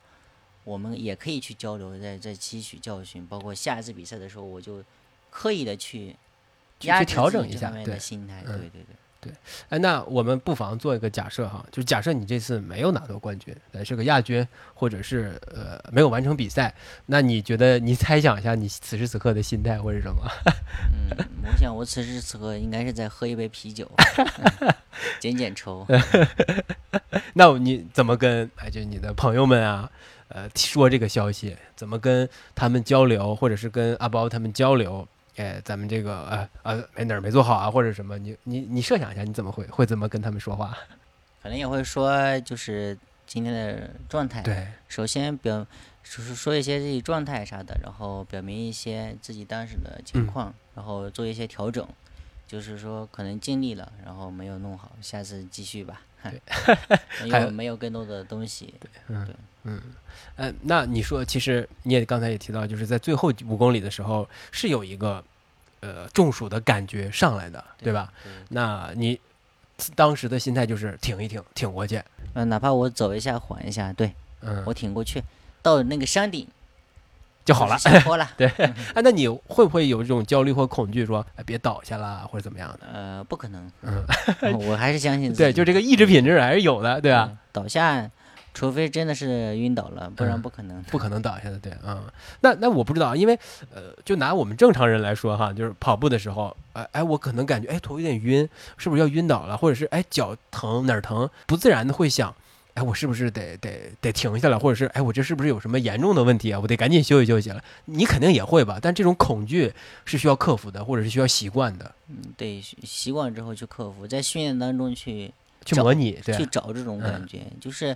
我们也可以去交流，再再吸取教训。包括下一次比赛的时候，我就刻意的去压制自己这方面整一下对的心态。对对对对，哎，那我们不妨做一个假设哈，就假设你这次没有拿到冠军，呃，是个亚军，或者是呃没有完成比赛，那你觉得你猜想一下你此时此刻的心态会是什么？(laughs) 嗯，我想我此时此刻应该是在喝一杯啤酒，嗯 (laughs) 减减愁。(laughs) 那你怎么跟哎，就你的朋友们啊，呃，说这个消息，怎么跟他们交流，或者是跟阿包他们交流？哎，咱们这个呃呃，没哪儿没做好啊，或者什么？你你你设想一下，你怎么会会怎么跟他们说话？可能也会说，就是今天的状态。对，首先表就是说一些自己状态啥的，然后表明一些自己当时的情嗯况，然后做一些调整。就是说可能尽力了，然后没有弄好，下次继续吧。因还有为没有更多的东西。对嗯，那你说，其实你也刚才也提到，就是在最后五公里的时候是有一个呃中暑的感觉上来的，对吧？？对对那你当时的心态就是挺一挺，挺过去，呃，哪怕我走一下，缓一下，对嗯，我挺过去，到那个山顶就好了。是下坡了。(laughs) (laughs) 对，哎，那你会不会有这种焦虑或恐惧，说哎别倒下啦，或者怎么样的？呃，不可能，嗯，我还是相信 (laughs) 自己。对，就这个意志品质还是有的，对吧？嗯倒下，除非真的是晕倒了，不然嗯。不可能。不可能倒下的，对，嗯，那那我不知道，因为呃，就拿我们正常人来说哈，就是跑步的时候，哎哎，我可能感觉哎头有点晕，是不是要晕倒了，或者是哎脚疼哪儿疼，不自然的会想，哎我是不是得得得停下来，或者是哎我这是不是有什么严重的问题啊，我得赶紧休息休息了。你肯定也会吧，但这种恐惧是需要克服的，或者是需要习惯的，嗯，对，习习惯之后去克服，在训练当中去去模拟，对去，找这种嗯。感觉，就是。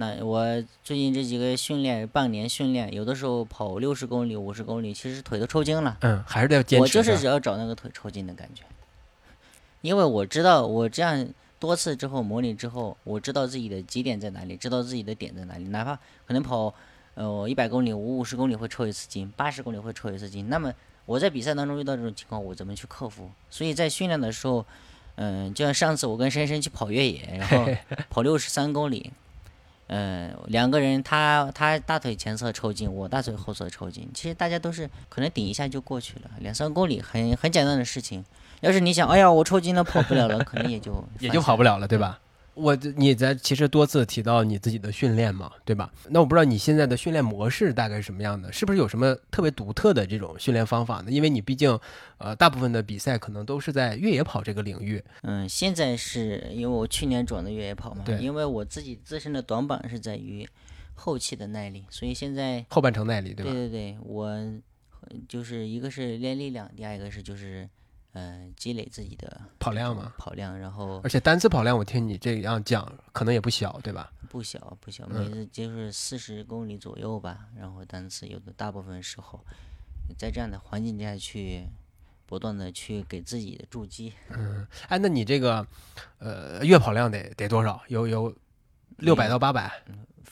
那我最近这几个训练，半年训练，有的时候跑六十公里、五十公里，其实腿都抽筋了。嗯，还是得要坚持。我就是只要找那个腿抽筋的感觉，因为我知道我这样多次之后模拟之后，我知道自己的极点在哪里，知道自己的点在哪里。哪怕可能跑呃一百公里，我五十公里会抽一次筋，八十公里会抽一次筋。那么我在比赛当中遇到这种情况，我怎么去克服？所以在训练的时候，嗯、就像上次我跟深深去跑越野，然后 (laughs) 跑六十三公里。嗯，两个人他他大腿前侧抽筋，我大腿后侧抽筋。其实大家都是可能顶一下就过去了，两三公里很很简单的事情。要是你想，哎呀，我抽筋了跑不了了，可能也就也就跑不了了，对吧？我你在其实多次提到你自己的训练嘛，对吧？那我不知道你现在的训练模式大概是什么样的，是不是有什么特别独特的这种训练方法呢？因为你毕竟，呃，大部分的比赛可能都是在越野跑这个领域，嗯，现在是因为我去年转的越野跑嘛，对因为我自己自身的短板是在于后期的耐力，所以现在后半程耐力，对吧？对对对，我呃就是一个是练力量，第二一个是就是呃积累自己的跑量嘛，跑量，然后而且单次跑量，我听你这样讲，可能也不小，对吧？不小不小，嗯每次就是四十公里左右吧，然后单次有的大部分时候，在这样的环境下去不断的去给自己的筑基，嗯哎，那你这个，呃，月跑量得得多少？有有六百到八百？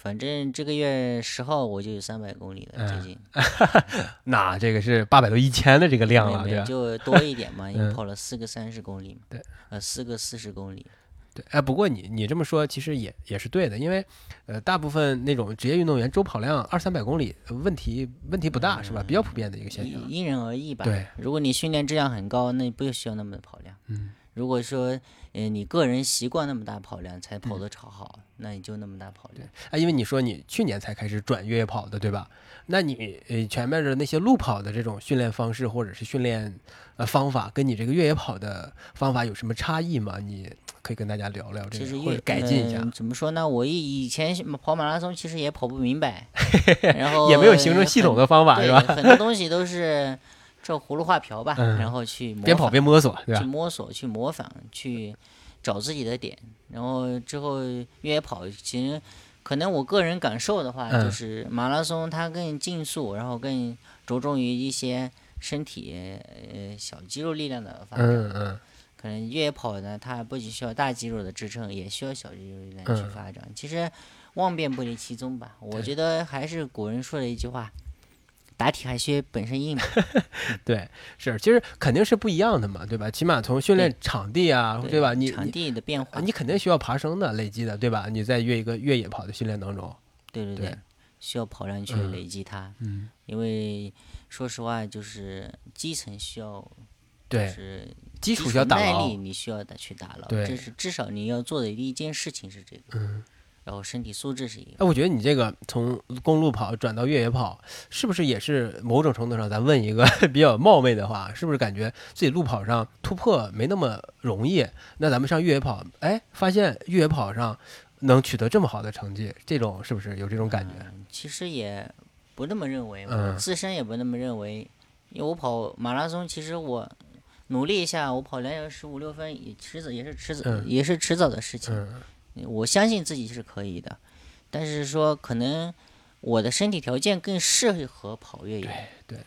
反正这个月十号我就有三百公里了，嗯最近 (laughs) 那这个是八百多一千的这个量了，对就多一点嘛，(laughs) 因嗯为跑了四个三十公里嘛，对，呃，四个四十公里，对，哎，不过你你这么说其实也也是对的，因为呃，大部分那种职业运动员周跑量二三百公里，呃问题问题不大，是吧？比较普遍的一个现象。因因人而异吧。对，如果你训练质量很高，那不需要那么的跑量。嗯，如果说呃你个人习惯那么大跑量才嗯跑得超好，那你就那么大跑量。啊，因为你说你去年才开始转越野跑的，对吧？那你呃前面的那些路跑的这种训练方式或者是训练呃方法，跟你这个越野跑的方法有什么差异吗？你可以跟大家聊聊这个，其实或者改进一下嗯。怎么说呢？我以以前跑马拉松其实也跑不明白，(laughs) 然后也没有形成系统的方法，是吧？很多东西都是照葫芦画瓢吧，嗯然后去模边跑仿边摸索，对去吧？摸索、去模仿、去找自己的点，然后之后越野跑，其实可能我个人感受的话，嗯就是马拉松它更竞速，然后更着重于一些身体呃小肌肉力量的发展。嗯嗯可能越野跑呢，它不仅需要大肌肉的支撑，也需要小肌肉力量去嗯发展。其实万变不离其宗吧，我觉得还是古人说的一句话：“打铁还需本身硬嘛。(laughs) 对，是，其实肯定是不一样的嘛，对吧？起码从训练场地啊，对吧？你场地的变化，你你肯定需要爬升的累积的，对吧？你在越一个越野跑的训练当中，对对对对，需要跑量去嗯累积它。嗯，因为说实话，就是基层需要，就对，是基础需要打牢耐力，，你需要的去打牢。对这是至少你要做的第一件事情是这个。嗯。然后身体素质是一个。哎，我觉得你这个从公路跑转到越野跑，是不是也是某种程度上，咱问一个 (laughs) 比较冒昧的话，是不是感觉自己路跑上突破没那么容易？那咱们上越野跑，哎，发现越野跑上能取得这么好的成绩，这种是不是有这种感觉？嗯其实也不那么认为，自身也不那么认为，因为我跑马拉松，其实我努力一下，我跑两小时五六分，也迟早也是迟早、嗯也是迟早的事情。嗯我相信自己是可以的，但是说可能我的身体条件更适合跑越野，对，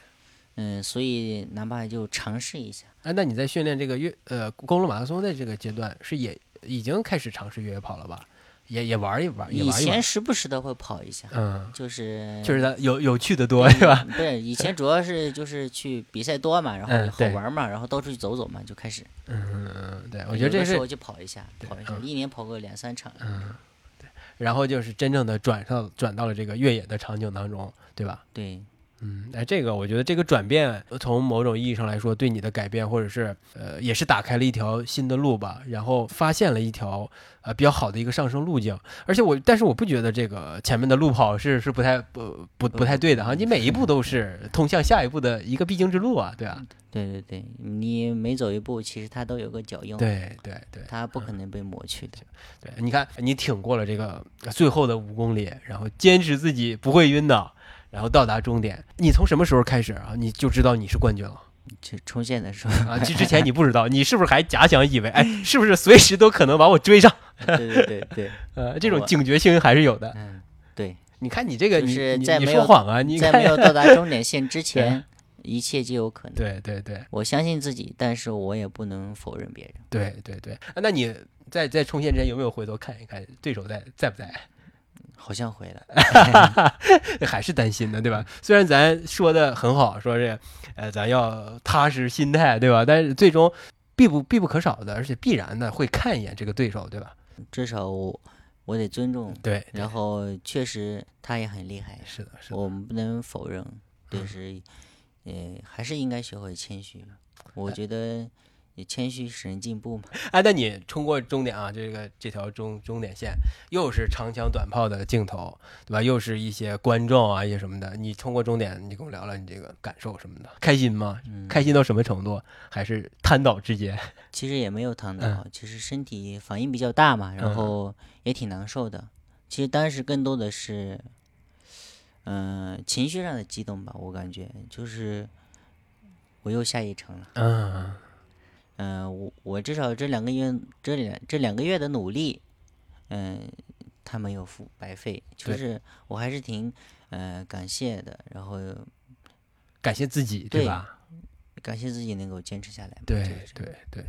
嗯，所以哪怕就尝试一下。哎，那你在训练这个越呃公路马拉松的这个阶段，是也已经开始尝试越野跑了吧？也也玩一玩，以玩一玩前，时不时的会跑一下，嗯，就是确实它有有趣的多，是吧？不是以前主要是就是去比赛多嘛，然后好嗯对玩嘛，然后到处去走走嘛，就开始。嗯嗯，对，我觉得这时候就跑一下，跑一下，嗯一年跑个两三场。嗯，对然后就是真正的转上转到了这个越野的场景当中，对吧？对，嗯，哎，这个我觉得这个转变，从某种意义上来说，对你的改变，或者是呃，也是打开了一条新的路吧，然后发现了一条呃比较好的一个上升路径。而且我，但是我不觉得这个前面的路跑是是不太不不不太对的哈，你每一步都是通向下一步的一个必经之路啊，对吧？对对对，你每走一步，其实它都有个脚印，对对对它不可能被抹去的。对，你看你挺过了这个最后的五公里，然后坚持自己不会晕倒，然后到达终点。你从什么时候开始啊？你就知道你是冠军了？就冲线的时候，啊，这之前你 (laughs) 不知道，你是不是还假想以为，哎，是不是随时都可能把我追上？(laughs) 对对对对，呃，这种警觉性还是有的。嗯，对，你看你这个，就你在没有说谎啊！你在没，有到达终点线之 (laughs) 前，一切皆有可能。对对对我相信自己，但是我也不能否认别人。对对对。啊那你在在冲线之前有没有回头看一看对手在在不在？好像回了，(laughs) 还是担心的，对吧？虽然咱说的很好，说这呃咱要踏实心态，对吧？但是最终必不必不可少的，而且必然的会看一眼这个对手，对吧？至少我我得尊重。对，然后确实他也很厉害，是的，是的。我们不能否认，就是，呃，还是应该学会谦虚。我觉得也谦虚使人进步嘛。哎，那你冲过终点啊，这个这条终终点线，又是长枪短炮的镜头，对吧？又是一些观众啊，一些什么的。你冲过终点，你跟我聊聊你这个感受什么的，开心吗？嗯，开心到什么程度？还是瘫倒之间？(laughs) 其实也没有躺嗯倒，其实身体反应比较大嘛，然后也挺难受的。其实当时更多的是，嗯、情绪上的激动吧，我感觉就是我又下一城了。嗯嗯、我我至少这两个月，这两这两个月的努力，嗯、他没有付白费，就对是我还是挺呃感谢的，然后感谢自己，对对吧？感谢自己能够坚持下来嘛。对对对。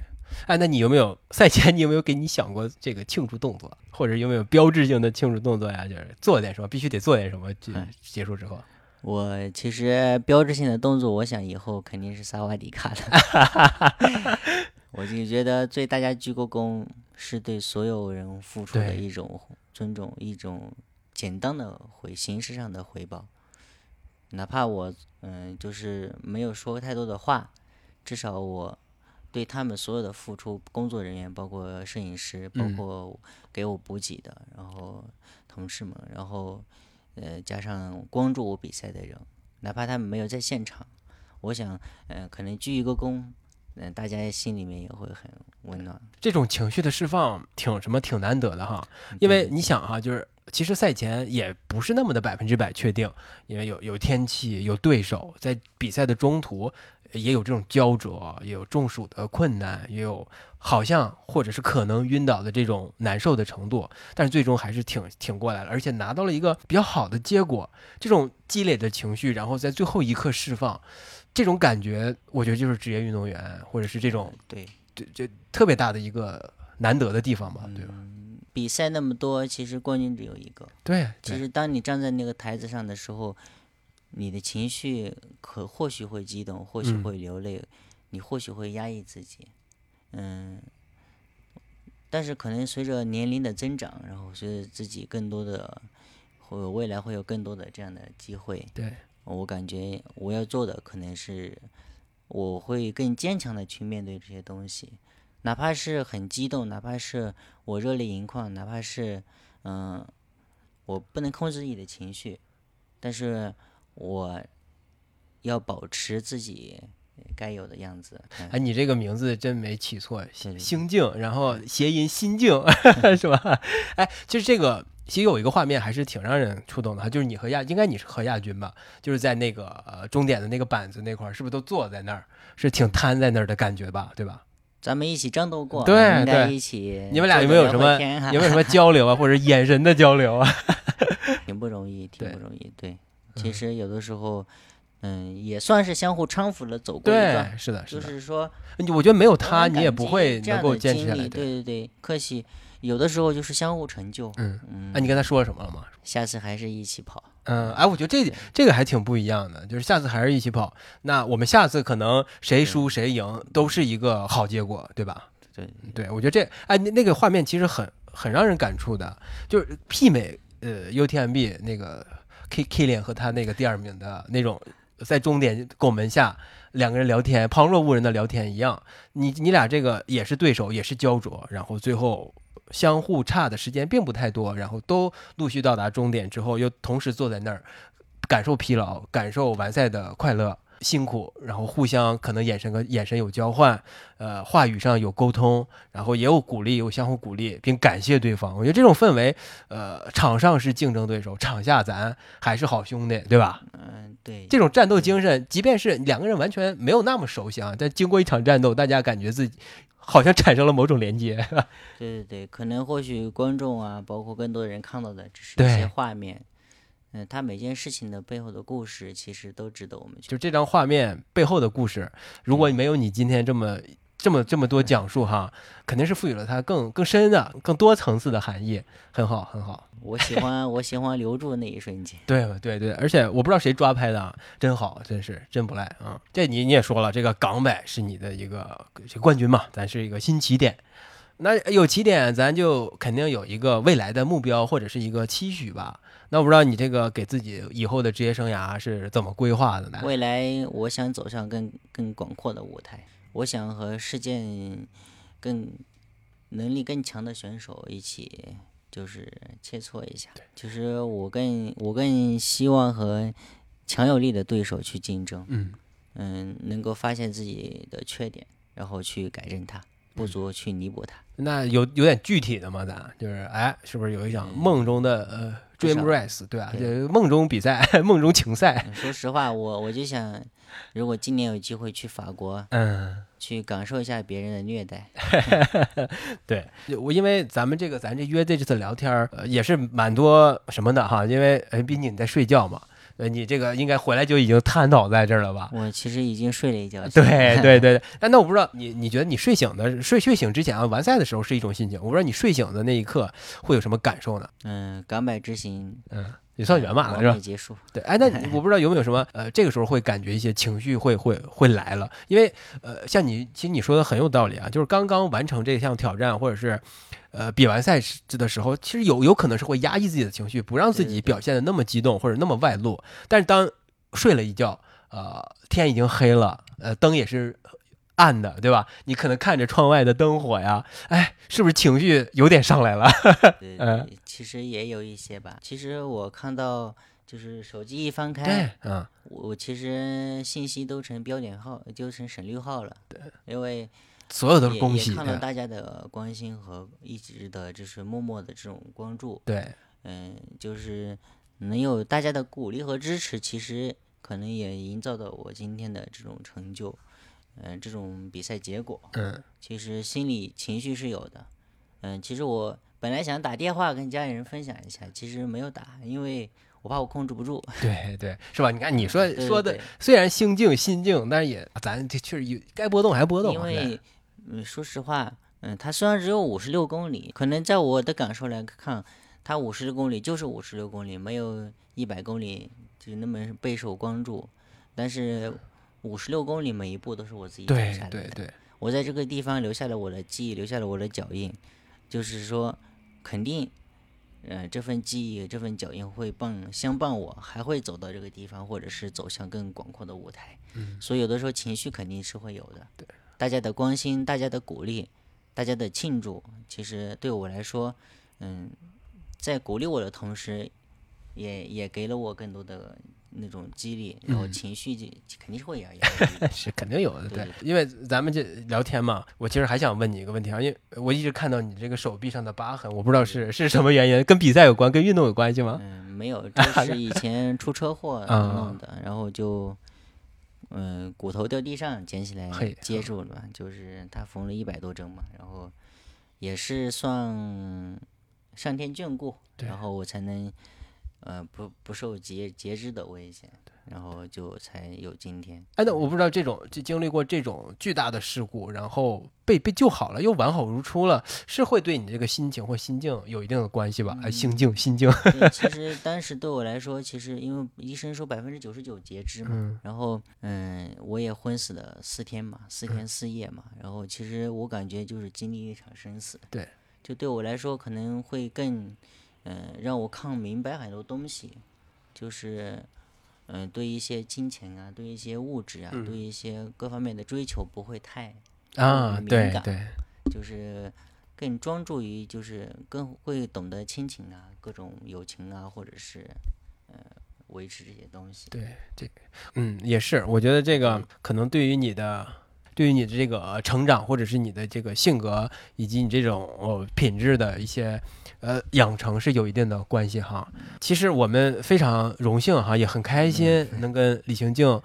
哎，那你有没有赛前？你有没有给你想过这个庆祝动作，或者有没有标志性的庆祝动作呀？就是做点什么，必须得做点什么，就哎结束之后。我其实标志性的动作，我想以后肯定是萨瓦迪卡的。(laughs) 我就觉得对大家鞠个躬，是对所有人付出的一种尊重，一种简单的回形式上的回报。哪怕我嗯、就是没有说太多的话，至少我对他们所有的付出，工作人员，包括摄影师，包嗯括给我补给的，然后同事们，然后呃加上关注我比赛的人，哪怕他们没有在现场，我想呃可能鞠一个躬，嗯、大家心里面也会很温暖。这种情绪的释放挺什么挺难得的哈，因为你想哈，就是其实赛前也不是那么的百分之百确定，因为有有天气，有对手，在比赛的中途也有这种焦灼，也有中暑的困难，也有好像或者是可能晕倒的这种难受的程度，但是最终还是挺挺过来了，而且拿到了一个比较好的结果。这种积累的情绪，然后在最后一刻释放，这种感觉，我觉得就是职业运动员或者是这种对，对就特别大的一个难得的地方吧，对吧？嗯，比赛那么多，其实冠军只有一个。对，对其实当你站在那个台子上的时候，你的情绪可或许会激动，或许嗯。会流泪，你或许会压抑自己，嗯。但是可能随着年龄的增长，然后随着自己更多的，会未来会有更多的这样的机会，对，我感觉我要做的可能是，我会更坚强的去面对这些东西，哪怕是很激动，哪怕是我热泪盈眶，哪怕是嗯、我不能控制自己的情绪，但是我要保持自己该有的样子。嗯哎，你这个名字真没起错，对对心境，然后谐音心境，(laughs) 是吧？哎，其实这个其实有一个画面还是挺让人触动的哈，就是你和亚，应该你是和亚军吧？就是在那个呃终点的那个板子那块儿，是不是都坐在那儿，是挺瘫在那儿的感觉吧？对吧？咱们一起战斗过，对对一起你们俩有没有什么有没有什么交流啊，或者眼神的交流啊？(laughs) 挺不容易，挺不容易。对，其实有的时候，嗯，也算是相互搀扶了走过一段。对，是的，是的就。是说，我觉得没有他，你也不会能够。坚持下来。对对对，客气有的时候就是相互成就。嗯，嗯，那你跟他说了什么了吗？下次还是一起跑。嗯，哎，我觉得这这个还挺不一样的，就是下次还是一起跑。那我们下次可能谁输谁赢都是一个好结果，对吧？对，对，我觉得这哎那那个画面其实很很让人感触的，就是媲美呃 UTMB 那个 K K 脸和他那个第二名的那种在终点拱门下两个人聊天，旁若无人的聊天一样。你你俩这个也是对手，也是焦灼，然后最后相互差的时间并不太多，然后都陆续到达终点之后，又同时坐在那儿感受疲劳，感受完赛的快乐。辛苦，然后互相可能眼神和眼神有交换，呃，话语上有沟通，然后也有鼓励，有相互鼓励，并感谢对方。我觉得这种氛围，呃，场上是竞争对手，场下咱还是好兄弟，对吧？嗯，对，这种战斗精神，即便是两个人完全没有那么熟悉啊，但经过一场战斗，大家感觉自己好像产生了某种连接。(laughs) 对对对，可能或许观众啊，包括更多人看到的只是一些画面。嗯，他每件事情的背后的故事，其实都值得我们去就这张画面背后的故事，如果没有你今天这么这么这么多讲述哈，肯定是赋予了它更更深的、更多层次的含义。很好，很好。我喜欢，我喜欢留住那一瞬间。(laughs) 对对对，而且我不知道谁抓拍的啊，真好，真是真不赖啊！这你你也说了，这个港百是你的一个这冠军嘛，咱是一个新起点。那有起点，咱就肯定有一个未来的目标或者是一个期许吧。那我不知道你这个给自己以后的职业生涯是怎么规划的呢？未来我想走上更更广阔的舞台，我想和世界更能力更强的选手一起，就是切磋一下。就是我更我更希望和强有力的对手去竞争，嗯嗯，能够发现自己的缺点，然后去改正它，不足去弥补它。那有有点具体的吗？咱就是哎，是不是有一场梦中的呃至 dream race 对吧？梦中比赛，(laughs) 梦中情赛。嗯说实话，我我就想，如果今年有机会去法国，嗯，去感受一下别人的虐待 (laughs) (laughs) 对，我因为咱们这个咱这约这次聊天儿、呃、也是蛮多什么的哈，因为哎毕竟你在睡觉嘛，呃你这个应该回来就已经瘫倒在这儿了吧？我其实已经睡了一觉。对对对，但那我不知道你你觉得你睡醒的睡睡醒之前啊，完赛的时候是一种心情，我不知道你睡醒的那一刻会有什么感受呢？嗯，港版之行嗯，也算圆满了是吧？结束。对，哎，那 (laughs) 我不知道有没有什么呃，这个时候会感觉一些情绪会会会来了，因为呃，像你其实你说的很有道理啊，就是刚刚完成这项挑战，或者是呃比完赛时的时候，其实有有可能是会压抑自己的情绪，不让自己表现的那么激动或者那么外露，但是当睡了一觉，呃，天已经黑了，呃，灯也是。暗的，对吧？你可能看着窗外的灯火呀，哎，是不是情绪有点上来了？(laughs) 对嗯对，其实也有一些吧。其实我看到，就是手机一翻对开，，嗯，我其实信息都成标点号，就成省略号了。对，因为所有都是也恭喜，也看到大家的关心和一直的就是默默的这种关注。对，嗯，就是能有大家的鼓励和支持，其实可能也营造到我今天的这种成就，嗯、这种比赛结果。嗯其实心里情绪是有的，嗯，其实我本来想打电话跟家里人分享一下，其实没有打，因为我怕我控制不住。对对，是吧？你看你说 (laughs) 对说的虽然心静心静，但是也咱这确实有该波动还波动啊。因为，嗯，说实话，嗯，它虽然只有五十六公里，可能在我的感受来看，它五十六公里就是五十六公里，没有一百公里就那么备受关注。但是五十六公里每一步都是我自己走下来的，对对，我在这个地方留下了我的记忆，留下了我的脚印，就是说，肯定，呃，这份记忆、这份脚印会伴相伴我，还会走到这个地方，或者是走向更广阔的舞台。嗯所以有的时候情绪肯定是会有的。对，大家的关心、大家的鼓励、大家的庆祝，其实对我来说，嗯，在鼓励我的同时，也也给了我更多的那种激励，然后嗯情绪就肯定是会有 (laughs) 压力。是肯定有的，对。对，因为咱们这聊天嘛，我其实还想问你一个问题啊，因为我一直看到你这个手臂上的疤痕，我不知道是是什么原因，跟比赛有关，跟运动有关系吗？嗯，没有，这是以前出车祸 (laughs) 啊。弄的，然后就，嗯、骨头掉地上捡起来接住了，就是他缝了一百多针嘛，然后也是算上天眷顾，然后我才能，呃，不不受截截肢的危险，然后就才有今天。哎，那我不知道这种就经历过这种巨大的事故，然后被被救好了，又完好如初了，是会对你这个心情或心境有一定的关系吧？哎，心境心境，对，其 (laughs) 实当时对我来说，其实因为医生说百分之九十九截肢嘛，嗯然后嗯，我也昏死了四天嘛，四天四夜嘛，然后其实我感觉就是经历一场生死，对，就对我来说可能会更嗯、让我看明白很多东西，就是嗯、对一些金钱啊，对一些物质啊，对一些各方面的追求不会太啊，敏感对。对，就是更专注于，就是更会懂得亲情啊，各种友情啊，或者是呃维持这些东西。对，这个，嗯，也是，我觉得这个可能对于你的，对于你的这个成长，或者是你的这个性格，以及你这种呃品质的一些呃养成是有一定的关系哈。其实我们非常荣幸哈，也很开心能跟李行静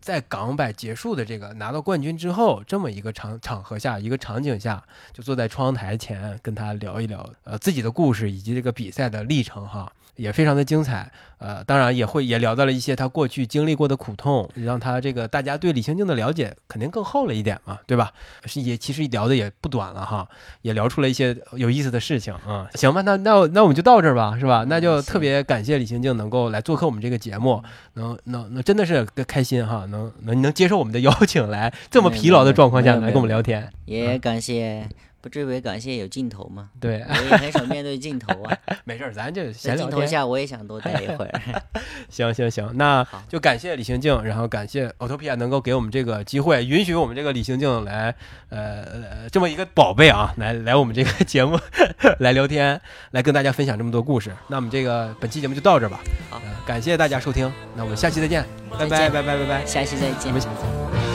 在港百结束的这个拿到冠军之后，这么一个场场合下，一个场景下，就坐在窗台前跟他聊一聊呃自己的故事以及这个比赛的历程哈。也非常的精彩，呃，当然也会也聊到了一些他过去经历过的苦痛，让他这个大家对李行静的了解肯定更厚了一点嘛，对吧？是也其实聊的也不短了哈，也聊出了一些有意思的事情啊、行吧，那那那我们就到这儿吧，是吧？那就特别感谢李行静能够来做客我们这个节目，能能能真的是开心哈，能能能接受我们的邀请来这么疲劳的状况下来跟我们聊天，也感谢，不至于感谢有镜头吗，对，我也很少面对镜头啊，(laughs) 没事儿，咱就在闲聊天。镜头下我也想多待一会儿。(laughs) 行行行，那好就感谢李行静，然后感谢 Autopia 能够给我们这个机会，允许我们这个李行静来，呃，呃这么一个宝贝啊，来来我们这个节目来聊天，来跟大家分享这么多故事。那我们这个本期节目就到这儿吧，好呃感谢大家收听，那我们下期再见，拜拜拜拜拜拜。下期再见我。们